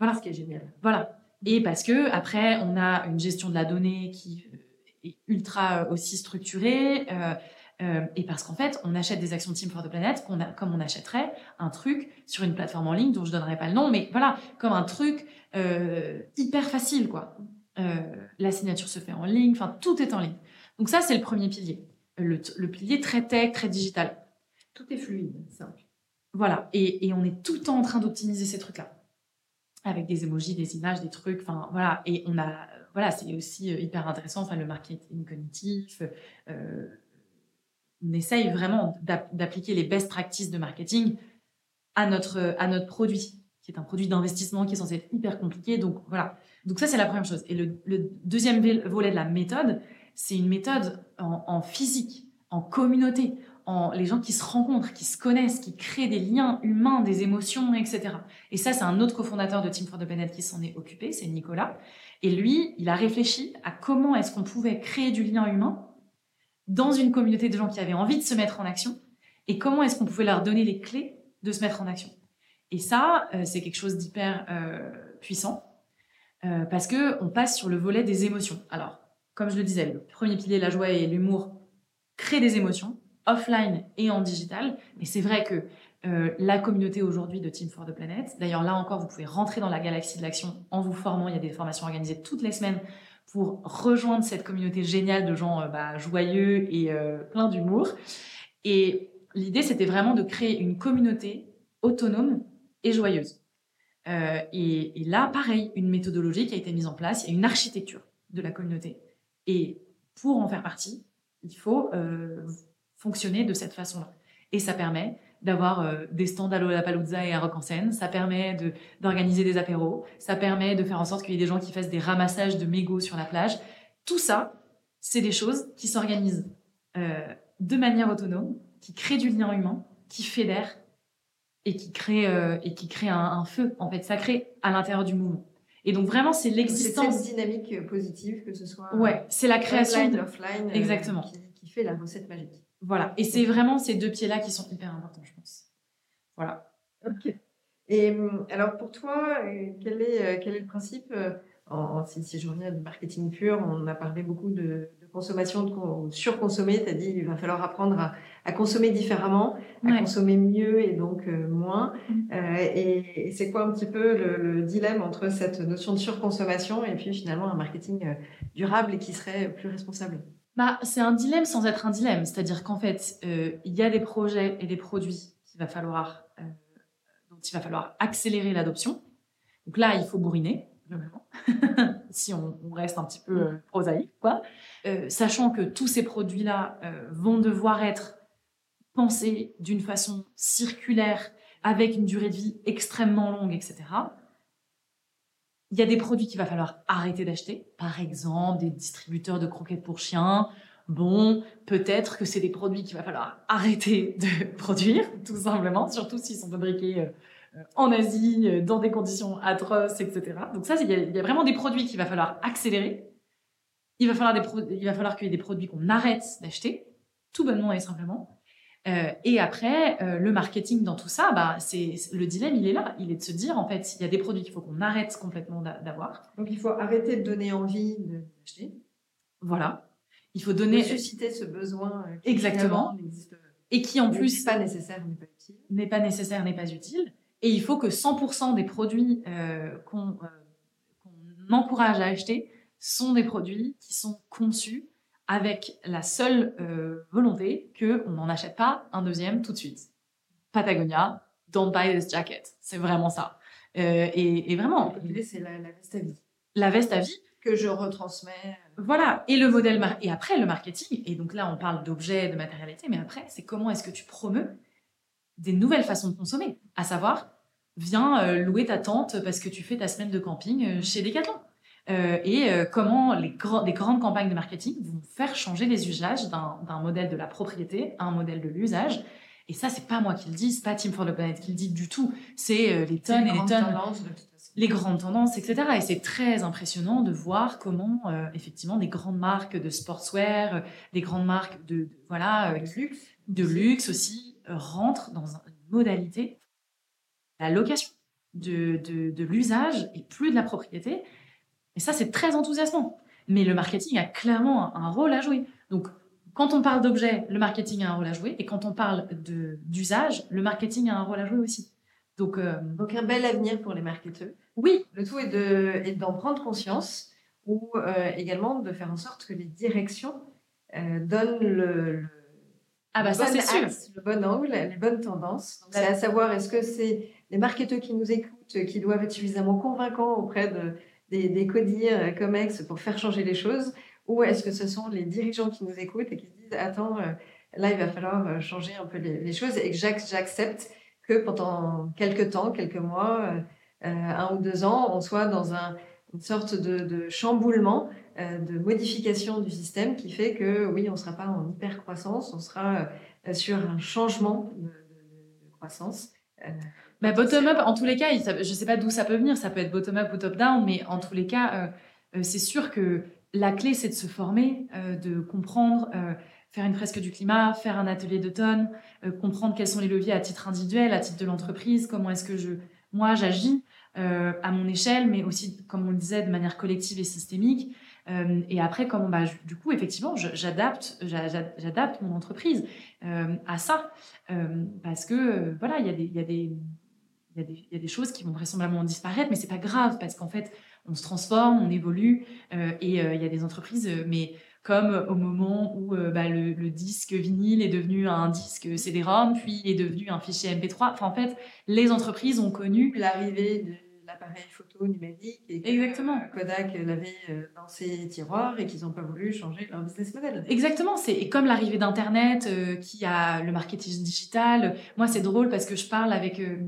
Voilà, ce qui est génial. Voilà. Et parce que après, on a une gestion de la donnée qui ultra euh, aussi structuré. Euh, euh, et parce qu'en fait, on achète des actions Team for the Planet comme on achèterait un truc sur une plateforme en ligne dont je donnerai pas le nom, mais voilà, comme un truc hyper facile, quoi. la signature se fait en ligne, enfin, tout est en ligne. Donc ça, c'est le premier pilier. Le, pilier très tech, très digital. Tout est fluide, simple. Voilà, et, et on est tout le temps en train d'optimiser ces trucs-là. Avec des emojis, des images, des trucs, enfin voilà. Et on a voilà, c'est aussi euh, hyper intéressant. Enfin, le marketing cognitif. Euh, on essaye vraiment d'appliquer les best practices de marketing à notre, à notre produit, qui est un produit d'investissement qui est censé être hyper compliqué. Donc voilà. Donc ça, c'est la première chose. Et le, deuxième volet de la méthode, c'est une méthode en, physique, en communauté, en les gens qui se rencontrent, qui se connaissent, qui créent des liens humains, des émotions, etc. Et ça, c'est un autre cofondateur de Team for the Planet qui s'en est occupé, c'est Nicolas. Et lui, il a réfléchi à comment est-ce qu'on pouvait créer du lien humain dans une communauté de gens qui avaient envie de se mettre en action et comment est-ce qu'on pouvait leur donner les clés de se mettre en action. Et ça, euh, c'est quelque chose d'hyper euh, puissant euh, parce que on passe sur le volet des émotions. Alors, comme je le disais, le premier pilier, la joie et l'humour, crée des émotions offline et en digital. Mais c'est vrai que euh, la communauté aujourd'hui de Team for the Planet. D'ailleurs, là encore, vous pouvez rentrer dans la galaxie de l'action en vous formant. Il y a des formations organisées toutes les semaines pour rejoindre cette communauté géniale de gens euh, bah, joyeux et euh, pleins d'humour. Et l'idée, c'était vraiment de créer une communauté autonome et joyeuse. Et, et, là, pareil, une méthodologie qui a été mise en place, il y a une architecture de la communauté. Et pour en faire partie, il faut fonctionner de cette façon-là. Et ça permet d'avoir euh, des stands à Lollapalooza et à Rock en scène. Ça permet d'organiser des apéros. Ça permet de faire en sorte qu'il y ait des gens qui fassent des ramassages de mégots sur la plage. Tout ça, c'est des choses qui s'organisent euh, de manière autonome, qui créent du lien humain, qui fédèrent et qui créent, euh, et qui créent un, feu, en fait, sacré à l'intérieur du mouvement. Et donc vraiment, c'est l'existence. C'est cette dynamique positive, que ce soit. Ouais, c'est la création. offline, Exactement. Qui, qui, fait la recette magique. Voilà. Et c'est vraiment ces deux pieds-là qui sont hyper importants, je pense. Voilà. Ok. Et hum, alors pour toi, euh, quel est, euh, quel est le principe euh, si, je reviens du marketing pur, on a parlé beaucoup de, consommation, de, surconsommer, c'est-à-dire il va falloir apprendre à, consommer différemment, à consommer mieux et donc euh, moins. Mm. Euh, et, c'est quoi un petit peu le, dilemme entre cette notion de surconsommation et puis finalement un marketing durable et qui serait plus responsable? Bah, C'est un dilemme sans être un dilemme, c'est-à-dire qu'en fait, il y a des projets et des produits qu'il va falloir, dont il va falloir accélérer l'adoption. Donc là, il faut bourriner si on, reste un petit peu euh, prosaïque, quoi. Euh, sachant que tous ces produits-là euh, vont devoir être pensés d'une façon circulaire, avec une durée de vie extrêmement longue, etc. Il y a des produits qu'il va falloir arrêter d'acheter, par exemple des distributeurs de croquettes pour chiens. Bon, peut-être que c'est des produits qu'il va falloir arrêter de produire, tout simplement, surtout s'ils sont fabriqués euh, en Asie, euh, dans des conditions atroces, etc. Donc ça, il y, a vraiment des produits qu'il va falloir accélérer. Il va falloir, il va falloir qu'il y ait des produits qu'on arrête d'acheter, tout bonnement et simplement. Euh, et après, le marketing dans tout ça, bah, c'est le dilemme, il est là. Il est de se dire, en fait, il y a des produits qu'il faut qu'on arrête complètement d'avoir. Donc, il faut arrêter de donner envie d'acheter. Voilà. Il faut donner. susciter ce besoin. Exactement. Et qui, en plus. N'est pas nécessaire, n'est pas utile. N'est pas nécessaire, n'est pas utile. Et il faut que 100% des produits euh, euh, qu'on encourage à acheter sont des produits qui sont conçus avec la seule euh, volonté qu'on n'en achète pas un deuxième tout de suite. Patagonia, don't buy this jacket. C'est vraiment ça. et, vraiment. c'est la, veste à vie. La veste à vie. Que je retransmets. Voilà. Et le modèle. Et après, le marketing. Et donc là, on parle d'objets, de matérialité. Mais après, c'est comment est-ce que tu promeus des nouvelles façons de consommer, à savoir viens euh, louer ta tente parce que tu fais ta semaine de camping euh, chez Decathlon. Euh, et comment les, grandes campagnes de marketing vont faire changer les usages d'un modèle de la propriété à un modèle de l'usage. Et ça, c'est pas moi qui le dis, c'est pas Team for the Planet qui le dit du tout. C'est les tonnes et les tonnes, les grandes tendances, etc. Et c'est très impressionnant de voir comment, effectivement, des grandes marques de sportswear, des grandes marques de, voilà, de luxe, de luxe aussi, rentrent dans une modalité la location, de, de, l'usage et plus de la propriété. Et ça, c'est très enthousiasmant. Mais le marketing a clairement un, rôle à jouer. Donc, quand on parle d'objet, le marketing a un rôle à jouer. Et quand on parle d'usage, le marketing a un rôle à jouer aussi. Donc, euh, Donc un bel avenir pour les marketeurs. Oui. Le tout est d'en prendre conscience ou euh, également de faire en sorte que les directions euh, donnent le, ah bah ça c'est sûr. Le bon angle, les bonnes tendances. C'est à savoir est-ce que c'est les marketeurs qui nous écoutent qui doivent être suffisamment convaincants auprès de, des, des CODIR, euh, COMEX pour faire changer les choses ou est-ce que ce sont les dirigeants qui nous écoutent et qui se disent attends, euh, là il va falloir euh, changer un peu les, choses et que j'accepte que pendant quelques temps, quelques mois, un ou deux ans, on soit dans un, une sorte de, chamboulement de modification du système qui fait que oui, on ne sera pas en hyper croissance, on sera sur un changement de, croissance. Euh, bah, bottom-up, en tous les cas, je ne sais pas d'où ça peut venir, ça peut être bottom-up ou top-down, mais en tous les cas, c'est sûr que la clé, c'est de se former, de comprendre, faire une fresque du climat, faire un atelier d'automne, comprendre quels sont les leviers à titre individuel, à titre de l'entreprise, comment est-ce que je, moi, j'agis à mon échelle, mais aussi, comme on le disait, de manière collective et systémique. Euh, et après, comment, bah, du coup, effectivement, j'adapte, j'adapte mon entreprise euh, à ça, euh, parce que voilà, il y a des, choses qui vont vraisemblablement disparaître, mais c'est pas grave parce qu'en fait, on se transforme, on évolue, et il y a des entreprises, mais comme au moment où bah, le, disque vinyle est devenu un disque CD-ROM, puis est devenu un fichier MP3. Enfin, en fait, les entreprises ont connu l'arrivée photo numérique et que Exactement. Kodak l'avait euh, dans ses tiroirs et qu'ils n'ont pas voulu changer leur business model. Exactement, c'est comme l'arrivée d'Internet euh, qui a le marketing digital. Moi, c'est drôle parce que je parle avec euh,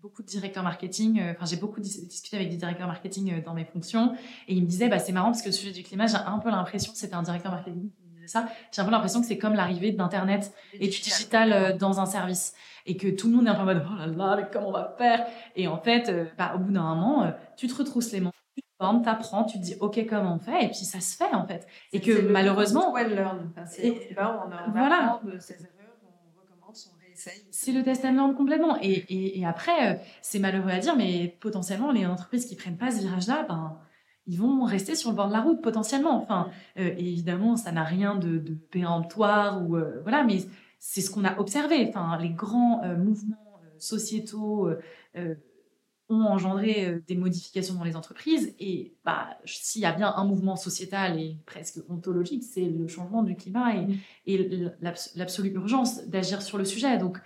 beaucoup de directeurs marketing. Enfin, j'ai beaucoup discuté avec des directeurs marketing dans mes fonctions et ils me disaient, bah, c'est marrant parce que le sujet du climat, j'ai un peu l'impression, c'était un directeur marketing ça, j'ai un peu l'impression que c'est comme l'arrivée d'Internet et du digital euh, dans un service. Et que tout le monde est un peu en mode, oh là là, mais comment on va faire? Et en fait, euh, bah, au bout d'un moment, euh, tu te retrousses les manches, tu te formes, tu apprends, tu te dis, OK, comment on fait? Et puis ça se fait, en fait. Et que malheureusement. Well learn. c'est là, on, on voilà. de ses erreurs, on recommence, on réessaye. C'est le test and learn complètement. Et, et, et après, c'est malheureux à dire, mais potentiellement, les entreprises qui prennent pas ce virage-là, ben ils vont rester sur le bord de la route potentiellement. Enfin, euh, évidemment, ça n'a rien de, de, péremptoire ou euh, voilà, mais c'est ce qu'on a observé. Enfin, les grands euh, mouvements sociétaux ont engendré des modifications dans les entreprises et bah, s'il y a bien un mouvement sociétal et presque ontologique, c'est le changement du climat et, l'absolue urgence d'agir sur le sujet. Donc,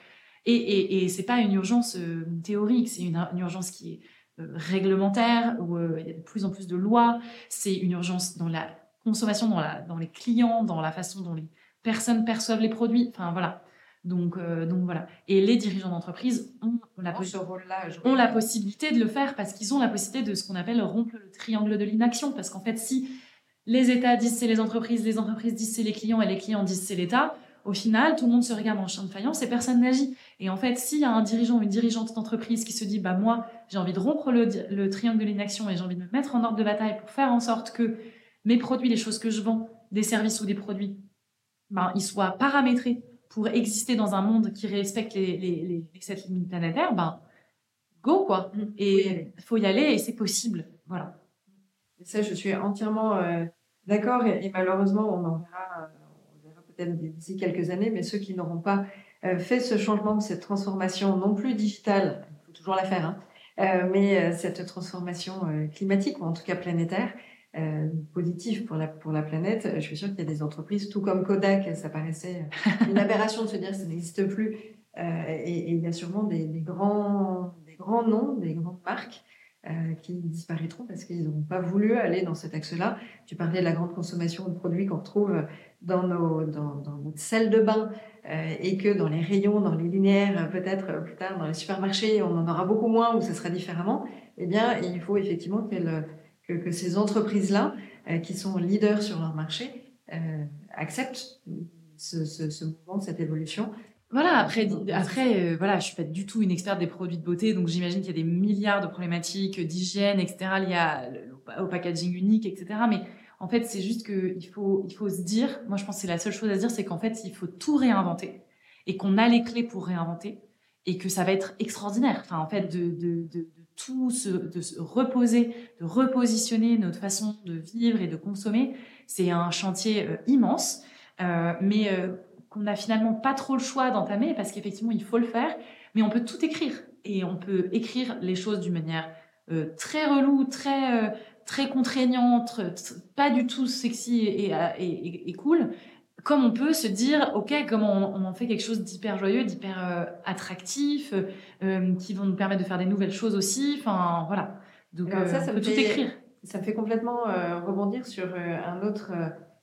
et, et, et c'est pas une urgence théorique, c'est une, urgence qui est euh, réglementaire, où euh, il y a de plus en plus de lois. C'est une urgence dans la consommation, dans les clients, dans la façon dont les personnes perçoivent les produits. Enfin, voilà. Donc, euh, donc voilà. Et les dirigeants d'entreprise ont, la, ont la possibilité de le faire parce qu'ils ont la possibilité de ce qu'on appelle rompre le triangle de l'inaction. Parce qu'en fait, si les États disent c'est les entreprises, les entreprises disent c'est les clients et les clients disent c'est l'État, au final, tout le monde se regarde en chien de faïence et personne n'agit. Et en fait, s'il y a un dirigeant ou une dirigeante d'entreprise qui se dit, bah moi, j'ai envie de rompre le, triangle de l'inaction et j'ai envie de me mettre en ordre de bataille pour faire en sorte que mes produits, les choses que je vends, des services ou des produits, ben, ils soient paramétrés pour exister dans un monde qui respecte les, les, cette limite planétaire, ben, go quoi. Mmh. Et il faut y aller et c'est possible. Voilà. Et ça, je suis entièrement euh, d'accord et, malheureusement, on en verra. Euh, peut-être d'ici quelques années, mais ceux qui n'auront pas euh, fait ce changement, cette transformation non plus digitale, il faut toujours la faire, hein, euh, mais cette transformation climatique, ou en tout cas planétaire, pour la, pour la planète, je suis sûre qu'il y a des entreprises, tout comme Kodak, ça paraissait une aberration de se dire que ça n'existe plus, et, il y a sûrement des, grands, des grands noms, des grandes marques qui disparaîtront parce qu'ils n'ont pas voulu aller dans cet axe-là. Tu parlais de la grande consommation de produits qu'on retrouve dans, nos, dans, notre salle de bain euh, et que dans les rayons, dans les linéaires, peut-être euh, plus tard dans les supermarchés, on en aura beaucoup moins ou ce sera différemment, eh bien, il faut effectivement que, ces entreprises-là, euh, qui sont leaders sur leur marché, acceptent ce, mouvement, cette évolution. Voilà, après, après voilà, je suis pas du tout une experte des produits de beauté, donc j'imagine qu'il y a des milliards de problématiques d'hygiène, etc., liées au packaging unique, etc. Mais en fait, c'est juste qu'il faut, il faut se dire, moi je pense que c'est la seule chose à se dire, c'est qu'en fait, il faut tout réinventer et qu'on a les clés pour réinventer et que ça va être extraordinaire. Enfin, en fait, de, tout se, de se reposer, de repositionner notre façon de vivre et de consommer, c'est un chantier euh, immense, euh, mais euh, qu'on n'a finalement pas trop le choix d'entamer parce qu'effectivement, il faut le faire, mais on peut tout écrire et on peut écrire les choses d'une manière très relou, très très contraignante, pas du tout sexy et, cool, comme on peut se dire, ok, comment on, en fait quelque chose d'hyper joyeux, d'hyper euh, attractif, euh, qui vont nous permettre de faire des nouvelles choses aussi. Enfin, voilà. Donc, ça, euh, ça peut tout écrire. Ça me fait complètement rebondir sur un autre,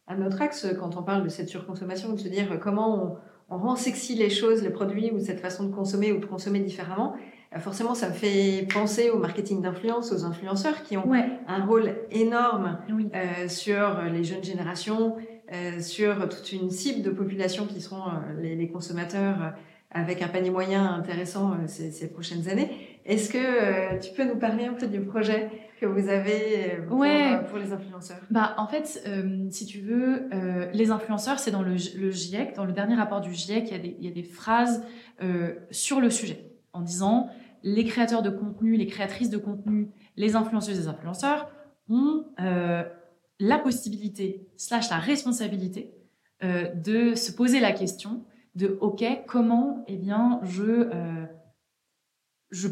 un autre axe quand on parle de cette surconsommation, de se dire comment on, on rend sexy les choses, les produits ou cette façon de consommer ou de consommer différemment. Euh, forcément, ça me fait penser au marketing d'influence, aux influenceurs qui ont un rôle énorme euh, sur les jeunes générations, euh, sur toute une cible de population qui seront les, consommateurs avec un panier moyen intéressant ces, prochaines années. Est-ce que tu peux nous parler un peu du projet que vous avez pour, pour les influenceurs? Bah, En fait, si tu veux, les influenceurs, c'est dans le, le, GIEC, dans le dernier rapport du GIEC, il y a des, il y a des phrases sur le sujet en disant les créateurs de contenu, les créatrices de contenu, les influenceuses et les influenceurs ont euh, la possibilité, slash la responsabilité, euh, de se poser la question de OK, comment eh bien, je, euh, je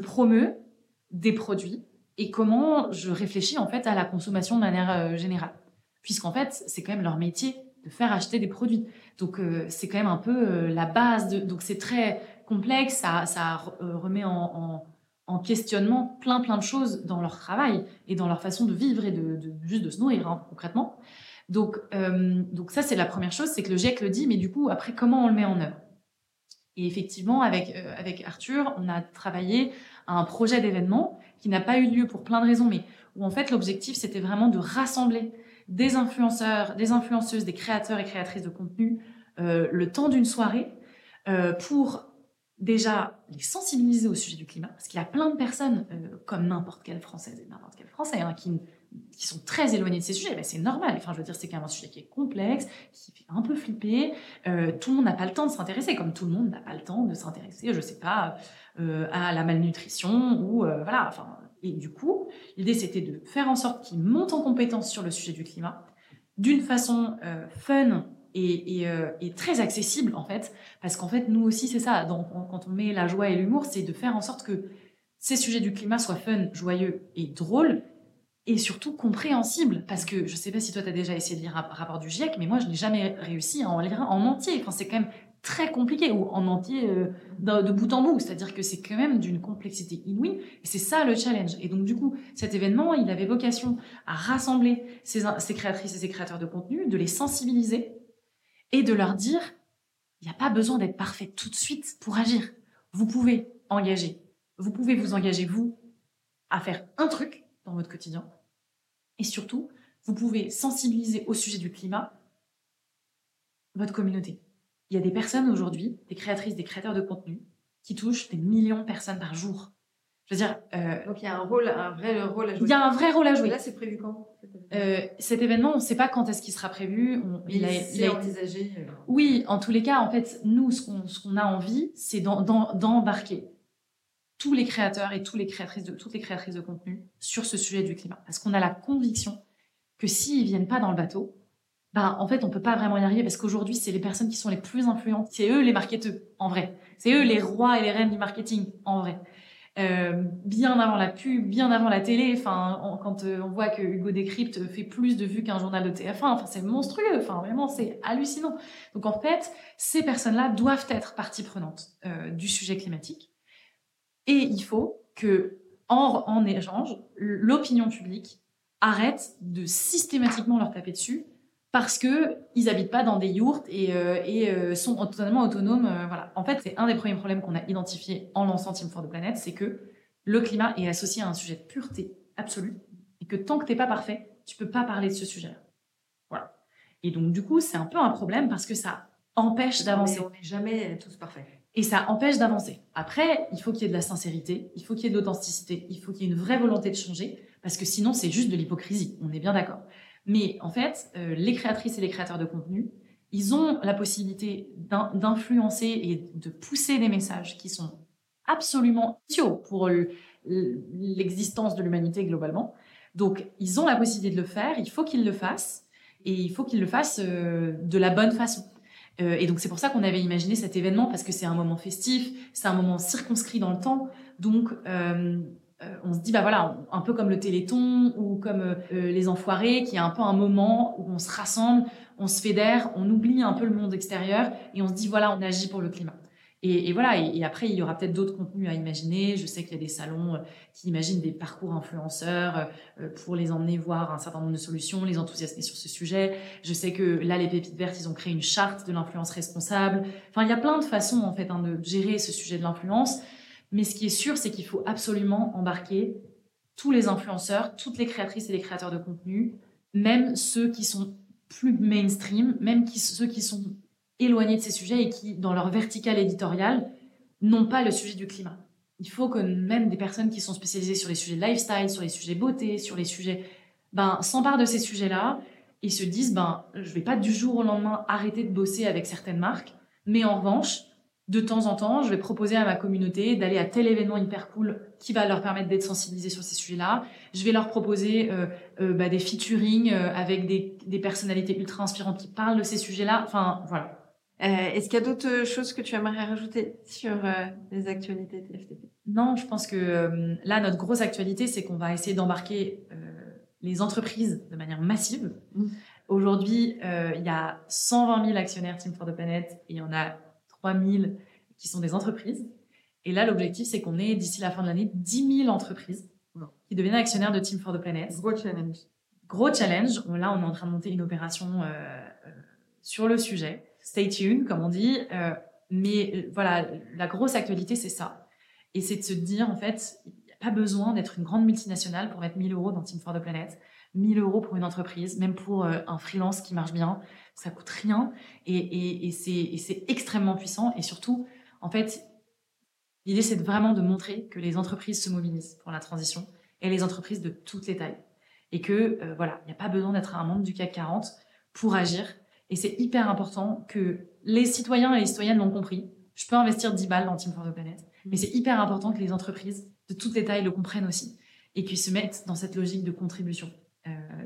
des produits et comment je réfléchis en fait à la consommation de manière générale. Puisqu'en fait, c'est quand même leur métier de faire acheter des produits. Donc c'est quand même un peu la base. Donc c'est très complexe, ça, ça euh, remet en, questionnement plein plein de choses dans leur travail et dans leur façon de vivre et de, juste de se nourrir hein, concrètement. Donc, euh, donc ça c'est la première chose, c'est que le GIEC le dit, mais du coup après comment on le met en œuvre? Et effectivement avec euh, avec Arthur, on a travaillé à un projet d'événement qui n'a pas eu lieu pour plein de raisons, mais où en fait l'objectif c'était vraiment de rassembler des influenceurs, des influenceuses, des créateurs et créatrices de contenu le temps d'une soirée pour déjà les sensibiliser au sujet du climat, parce qu'il y a plein de personnes, euh, comme n'importe quelle Française et n'importe quel Français, hein, qui, sont très éloignées de ces sujets. Ben, c'est normal. Enfin, je veux dire, c'est quand même un sujet qui est complexe, qui fait un peu flipper. Euh, tout le monde n'a pas le temps de s'intéresser, comme tout le monde n'a pas le temps de s'intéresser, je sais pas, euh, à la malnutrition ou voilà. Enfin, Et du coup, l'idée, c'était de faire en sorte qu'ils montent en compétence sur le sujet du climat d'une façon fun et, euh, et, très accessible, en fait. Parce qu'en fait, nous aussi, c'est ça. Donc, quand on met la joie et l'humour, c'est de faire en sorte que ces sujets du climat soient fun, joyeux et drôles, et surtout compréhensibles. Parce que je sais pas si toi, tu as déjà essayé de lire un rapport du GIEC, mais moi, je n'ai jamais réussi à en lire un en entier. Enfin, c'est quand même très compliqué ou en entier euh, de, bout en bout. C'est-à-dire que c'est quand même d'une complexité inouïe. Et c'est ça le challenge. Et donc du coup, cet événement, il avait vocation à rassembler ces créatrices et ces créateurs de contenu, de les sensibiliser et de leur dire, il n'y a pas besoin d'être parfait tout de suite pour agir. Vous pouvez engager. Vous pouvez vous engager, vous, à faire un truc dans votre quotidien. Et surtout, vous pouvez sensibiliser au sujet du climat votre communauté il y a des personnes aujourd'hui, des créatrices, des créateurs de contenu, qui touchent des millions de personnes par jour. Je veux dire. Euh, Donc il y a un rôle, un vrai rôle à jouer. Il y a un vrai rôle à jouer. Là, c'est prévu quand euh, Cet événement, on ne sait pas quand est-ce qu'il sera prévu. il, a, il a envisagé. Euh. Oui, en tous les cas, en fait, nous, ce qu'on a envie, c'est d'embarquer tous les créateurs et tous les créatrices de, toutes les créatrices de contenu sur ce sujet du climat. Parce qu'on a la conviction que s'ils viennent pas dans le bateau, bah, en fait, on peut pas vraiment y arriver parce qu'aujourd'hui, c'est les personnes qui sont les plus influentes. C'est eux les marketeurs, en vrai. C'est eux les rois et les reines du marketing, en vrai. Euh, bien avant la pub, bien avant la télé. Enfin, quand euh, on voit que Hugo Décrypte fait plus de vues qu'un journal de TF1, enfin, c'est monstrueux. Enfin, vraiment, c'est hallucinant. Donc, en fait, ces personnes-là doivent être partie prenante euh, du sujet climatique. Et il faut que, en, en échange, l'opinion publique arrête de systématiquement leur taper dessus parce que ils habitent pas dans des yurts et, euh, et euh, sont totalement autonomes. Euh, voilà. En fait, c'est un des premiers problèmes qu'on a identifié en lançant Team for the Planet, c'est que le climat est associé à un sujet de pureté absolue et que tant que t'es pas parfait, tu peux pas parler de ce sujet-là. Voilà. Et donc du coup, c'est un peu un problème parce que ça empêche d'avancer. On n'est jamais tous parfaits. Et ça empêche d'avancer. Après, il faut qu'il y ait de la sincérité, il faut qu'il y ait de l'authenticité, il faut qu'il y ait une vraie volonté de changer, parce que sinon c'est juste de l'hypocrisie. On est bien d'accord. Mais en fait, euh, les créatrices et les créateurs de contenu, ils ont la possibilité d'influencer et de pousser des messages qui sont absolument idiots pour l'existence de l'humanité globalement. Donc, ils ont la possibilité de le faire, il faut qu'ils le fassent, et il faut qu'ils le fassent euh, de la bonne façon. Euh, et donc, c'est pour ça qu'on avait imaginé cet événement, parce que c'est un moment festif, c'est un moment circonscrit dans le temps. Donc, on se dit bah voilà un peu comme le Téléthon ou comme euh, les Enfoirés qui est un peu un moment où on se rassemble on se fédère on oublie un peu le monde extérieur et on se dit voilà on agit pour le climat. Et, voilà et, après il y aura peut-être d'autres contenus à imaginer. Je sais qu'il y a des salons euh, qui imaginent des parcours influenceurs pour les emmener voir un certain nombre de solutions les enthousiasmer sur ce sujet. Je sais que là les pépites vertes ils ont créé une charte de l'influence responsable. Enfin il y a plein de façons en fait hein, de gérer ce sujet de l'influence mais ce qui est sûr, c'est qu'il faut absolument embarquer tous les influenceurs, toutes les créatrices et les créateurs de contenu, même ceux qui sont plus mainstream, même ceux qui sont éloignés de ces sujets et qui, dans leur verticale éditoriale, n'ont pas le sujet du climat. Il faut que même des personnes qui sont spécialisées sur les sujets lifestyle, sur les sujets beauté, sur les sujets, ben, s'emparent de ces sujets-là et se disent, ben, je vais pas du jour au lendemain arrêter de bosser avec certaines marques, mais en revanche, de temps en temps, je vais proposer à ma communauté d'aller à tel événement hyper cool qui va leur permettre d'être sensibilisés sur ces sujets-là. Je vais leur proposer euh, euh, bah, des featuring euh, avec des, des, personnalités ultra inspirantes qui parlent de ces sujets-là. Enfin, voilà. Est-ce qu'il y a d'autres choses que tu aimerais rajouter sur les actualités TFTP Non, je pense que là, notre grosse actualité, c'est qu'on va essayer d'embarquer les entreprises de manière massive. Mmh. Aujourd'hui, il y a 120 000 actionnaires Team for the Planet et il y en a 3000 qui sont des entreprises. Et là, l'objectif, c'est qu'on ait d'ici la fin de l'année 10 000 entreprises qui deviennent actionnaires de Team for the Planet. Gros challenge. Gros challenge. Là, on est en train de monter une opération euh, euh, sur le sujet. Stay tuned, comme on dit. Euh, mais voilà, la grosse actualité, c'est ça. Et c'est de se dire, en fait, il n'y a pas besoin d'être une grande multinationale pour mettre 1000 euros dans Team for the Planet. 1000 euros pour une entreprise, même pour un freelance qui marche bien, ça coûte rien et, et, c'est extrêmement puissant. Et surtout, en fait, l'idée, c'est vraiment de montrer que les entreprises se mobilisent pour la transition et les entreprises de toutes les tailles. Et que, euh, voilà, il n'y a pas besoin d'être un membre du CAC 40 pour agir. Et c'est hyper important que les citoyens et les citoyennes l'ont compris. Je peux investir 10 balles dans Team for the Planet, mais c'est hyper important que les entreprises de toutes les tailles le comprennent aussi. et qui se mettent dans cette logique de contribution.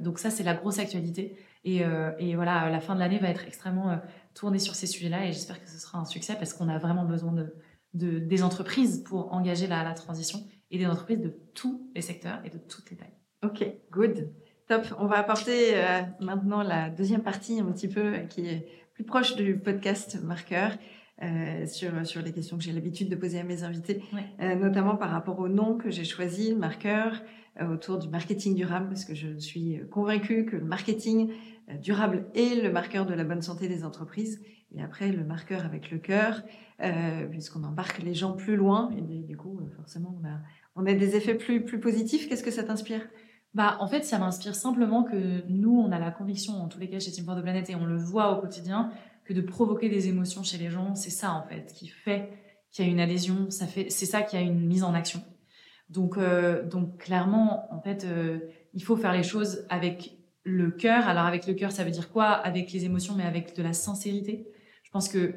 donc ça, c'est la grosse actualité. Et, et, voilà, la fin de l'année va être extrêmement tournée sur ces sujets-là et j'espère que ce sera un succès parce qu'on a vraiment besoin de, de, des entreprises pour engager la, la transition et des entreprises de tous les secteurs et de toutes les tailles. Ok, good. Top. On va apporter euh, maintenant la deuxième partie un petit peu qui est plus proche du podcast marqueur. Euh, sur, sur les questions que j'ai l'habitude de poser à mes invités, euh, notamment par rapport au nom que j'ai choisi, le marqueur, euh, autour du marketing durable, parce que je suis convaincue que le marketing euh, durable est le marqueur de la bonne santé des entreprises, et après le marqueur avec le cœur, euh, puisqu'on embarque les gens plus loin, et du coup, forcément, on a, on a des effets plus, plus positifs. Qu'est-ce que ça t'inspire? Bah, en fait, ça m'inspire simplement que nous, on a la conviction, en tous les cas chez Team for the Planet, et on le voit au quotidien, que de provoquer des émotions chez les gens, c'est ça, en fait, qui fait qu'il y a une adhésion, ça c'est ça qui a une mise en action. Donc, euh, donc clairement, en fait, euh, il faut faire les choses avec le cœur. Alors, avec le cœur, ça veut dire quoi? Avec les émotions, mais avec de la sincérité. Je pense que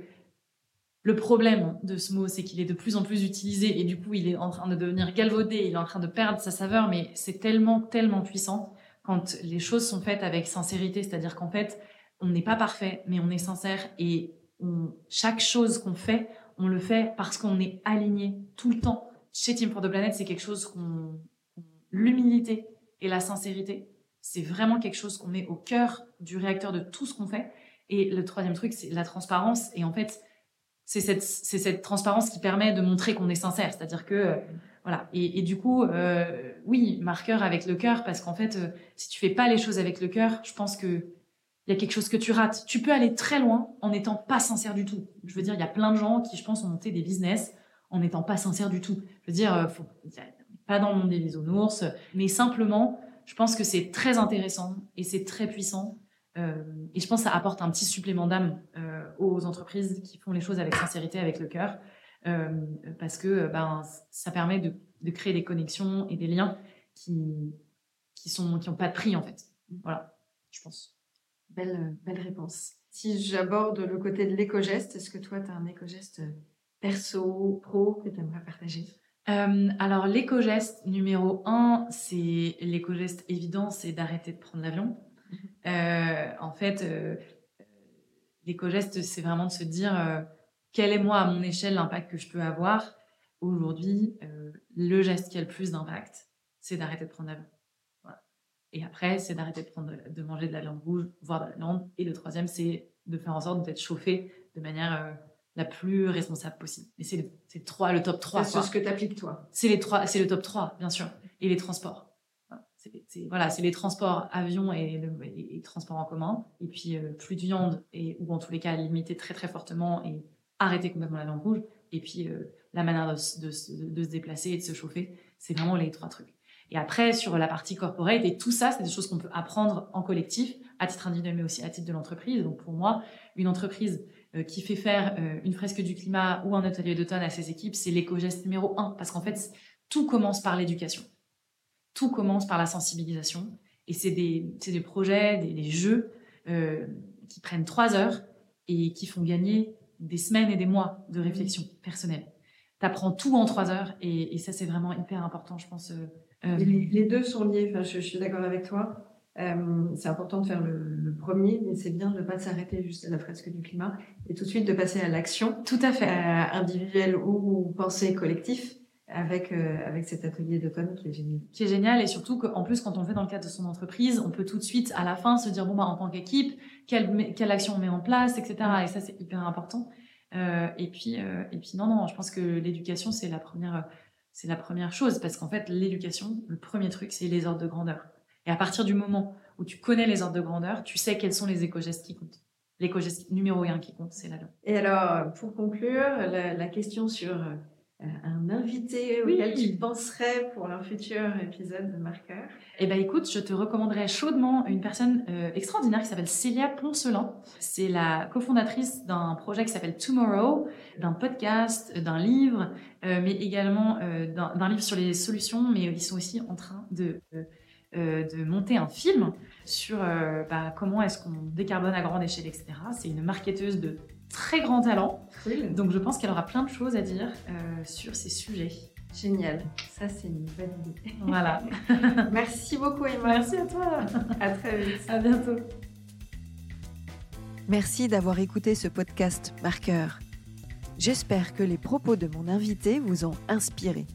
le problème de ce mot, c'est qu'il est de plus en plus utilisé et du coup, il est en train de devenir galvaudé, il est en train de perdre sa saveur, mais c'est tellement, tellement puissant quand les choses sont faites avec sincérité, c'est-à-dire qu'en fait, on n'est pas parfait, mais on est sincère et chaque chose qu'on fait, on le fait parce qu'on est aligné tout le temps. Chez Team for the Planet, c'est quelque chose qu'on, l'humilité et la sincérité, c'est vraiment quelque chose qu'on met au cœur du réacteur de tout ce qu'on fait. Et le troisième truc, c'est la transparence. Et en fait, c'est cette, cette, transparence qui permet de montrer qu'on est sincère. C'est-à-dire que, euh, voilà. Et, du coup, euh, oui, marqueur avec le cœur, parce qu'en fait, euh, si tu fais pas les choses avec le cœur, je pense que il y a quelque chose que tu rates. Tu peux aller très loin en n'étant pas sincère du tout. Je veux dire, il y a plein de gens qui, je pense, ont monté des business en n'étant pas sincère du tout. Je veux dire, pas dans le monde des bisounours, mais simplement, je pense que c'est très intéressant et c'est très puissant euh, et je pense que ça apporte un petit supplément d'âme euh, aux entreprises qui font les choses avec sincérité, avec le cœur, euh, parce que ben, ça permet de, créer des connexions et des liens qui qui sont qui ont pas de prix en fait. Voilà, je pense. Belle belle réponse. Si j'aborde le côté de l'éco-geste, est-ce que toi tu as un éco-geste perso, pro que tu aimerais partager? Euh, alors l'éco-geste numéro un, c'est l'éco-geste évident, c'est d'arrêter de prendre l'avion. Euh, en fait, euh, l'éco-geste, c'est vraiment de se dire quel est moi à mon échelle l'impact que je peux avoir? Aujourd'hui, le geste qui a le plus d'impact, c'est d'arrêter de prendre l'avion. Et après, c'est d'arrêter de, prendre, de manger de la viande rouge, voire de la viande. Et le troisième, c'est de faire en sorte d'être chauffé de manière la plus responsable possible. Et c'est le, le, le top 3. C'est ce que tu appliques toi. C'est les trois, c'est le top 3, bien sûr. Et les transports c'est voilà, c'est les transports avion et, le, transports en commun. Et puis euh, plus de viande et ou en tous les cas limiter très très fortement et arrêter complètement la viande rouge. Et puis euh, la manière de, se déplacer et de se chauffer, c'est vraiment les trois trucs. Et après sur la partie corporate et tout ça, c'est des choses qu'on peut apprendre en collectif, à titre individuel mais aussi à titre de l'entreprise. Donc pour moi, une entreprise qui fait faire une fresque du climat ou un atelier d'automne à ses équipes, c'est l'éco-geste numéro un parce qu'en fait tout commence par l'éducation tout commence par la sensibilisation. Et c'est des, des, projets, des, jeux euh, qui prennent trois heures et qui font gagner des semaines et des mois de réflexion personnelle. Tu apprends tout en trois heures et, ça, c'est vraiment hyper important, je pense. Euh, euh, les, deux sont liés, enfin, je, suis d'accord avec toi. C'est important de faire le, premier, mais c'est bien de ne pas s'arrêter juste à la fresque du climat et tout de suite de passer à l'action. Tout à fait. individuelle ou pensée collectif avec, euh, avec cet atelier d'automne qui est génial. Qui est génial et surtout qu'en plus, quand on le fait dans le cadre de son entreprise, on peut tout de suite, à la fin, se dire, bon, bah, en tant qu'équipe, quelle, quelle action on met en place, etc. Et ça, c'est hyper important. Euh, et puis, euh, et puis, non, non, je pense que l'éducation, c'est la première, c'est la première chose parce qu'en fait, l'éducation, le premier truc, c'est les ordres de grandeur. Et à partir du moment où tu connais les ordres de grandeur, tu sais quels sont les éco-gestes qui comptent. L'éco-geste numéro un qui compte, c'est l'avion. Et alors, pour conclure, la, la question sur euh, un invité auquel tu penserais pour un futur épisode de Marqueur Eh ben écoute, je te recommanderais chaudement une personne euh, extraordinaire qui s'appelle Célia Ploncelin. C'est la cofondatrice d'un projet qui s'appelle Tomorrow, d'un podcast, d'un livre, euh, mais également d'un livre sur les solutions, mais ils sont aussi en train de de monter un film sur bah, comment est-ce qu'on décarbone à grande échelle, etc. C'est une marketeuse de très grand talent. Donc je pense qu'elle aura plein de choses à dire euh, sur ces sujets. Génial, ça c'est une bonne idée. Voilà. Merci beaucoup Emma. Merci à toi. À très vite. À bientôt. Merci d'avoir écouté ce podcast Marqueur. J'espère que les propos de mon invité vous ont inspiré.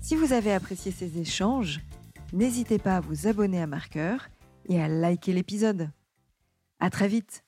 Si vous avez apprécié ces échanges, n'hésitez pas à vous abonner à Marqueur et à liker l'épisode. À très vite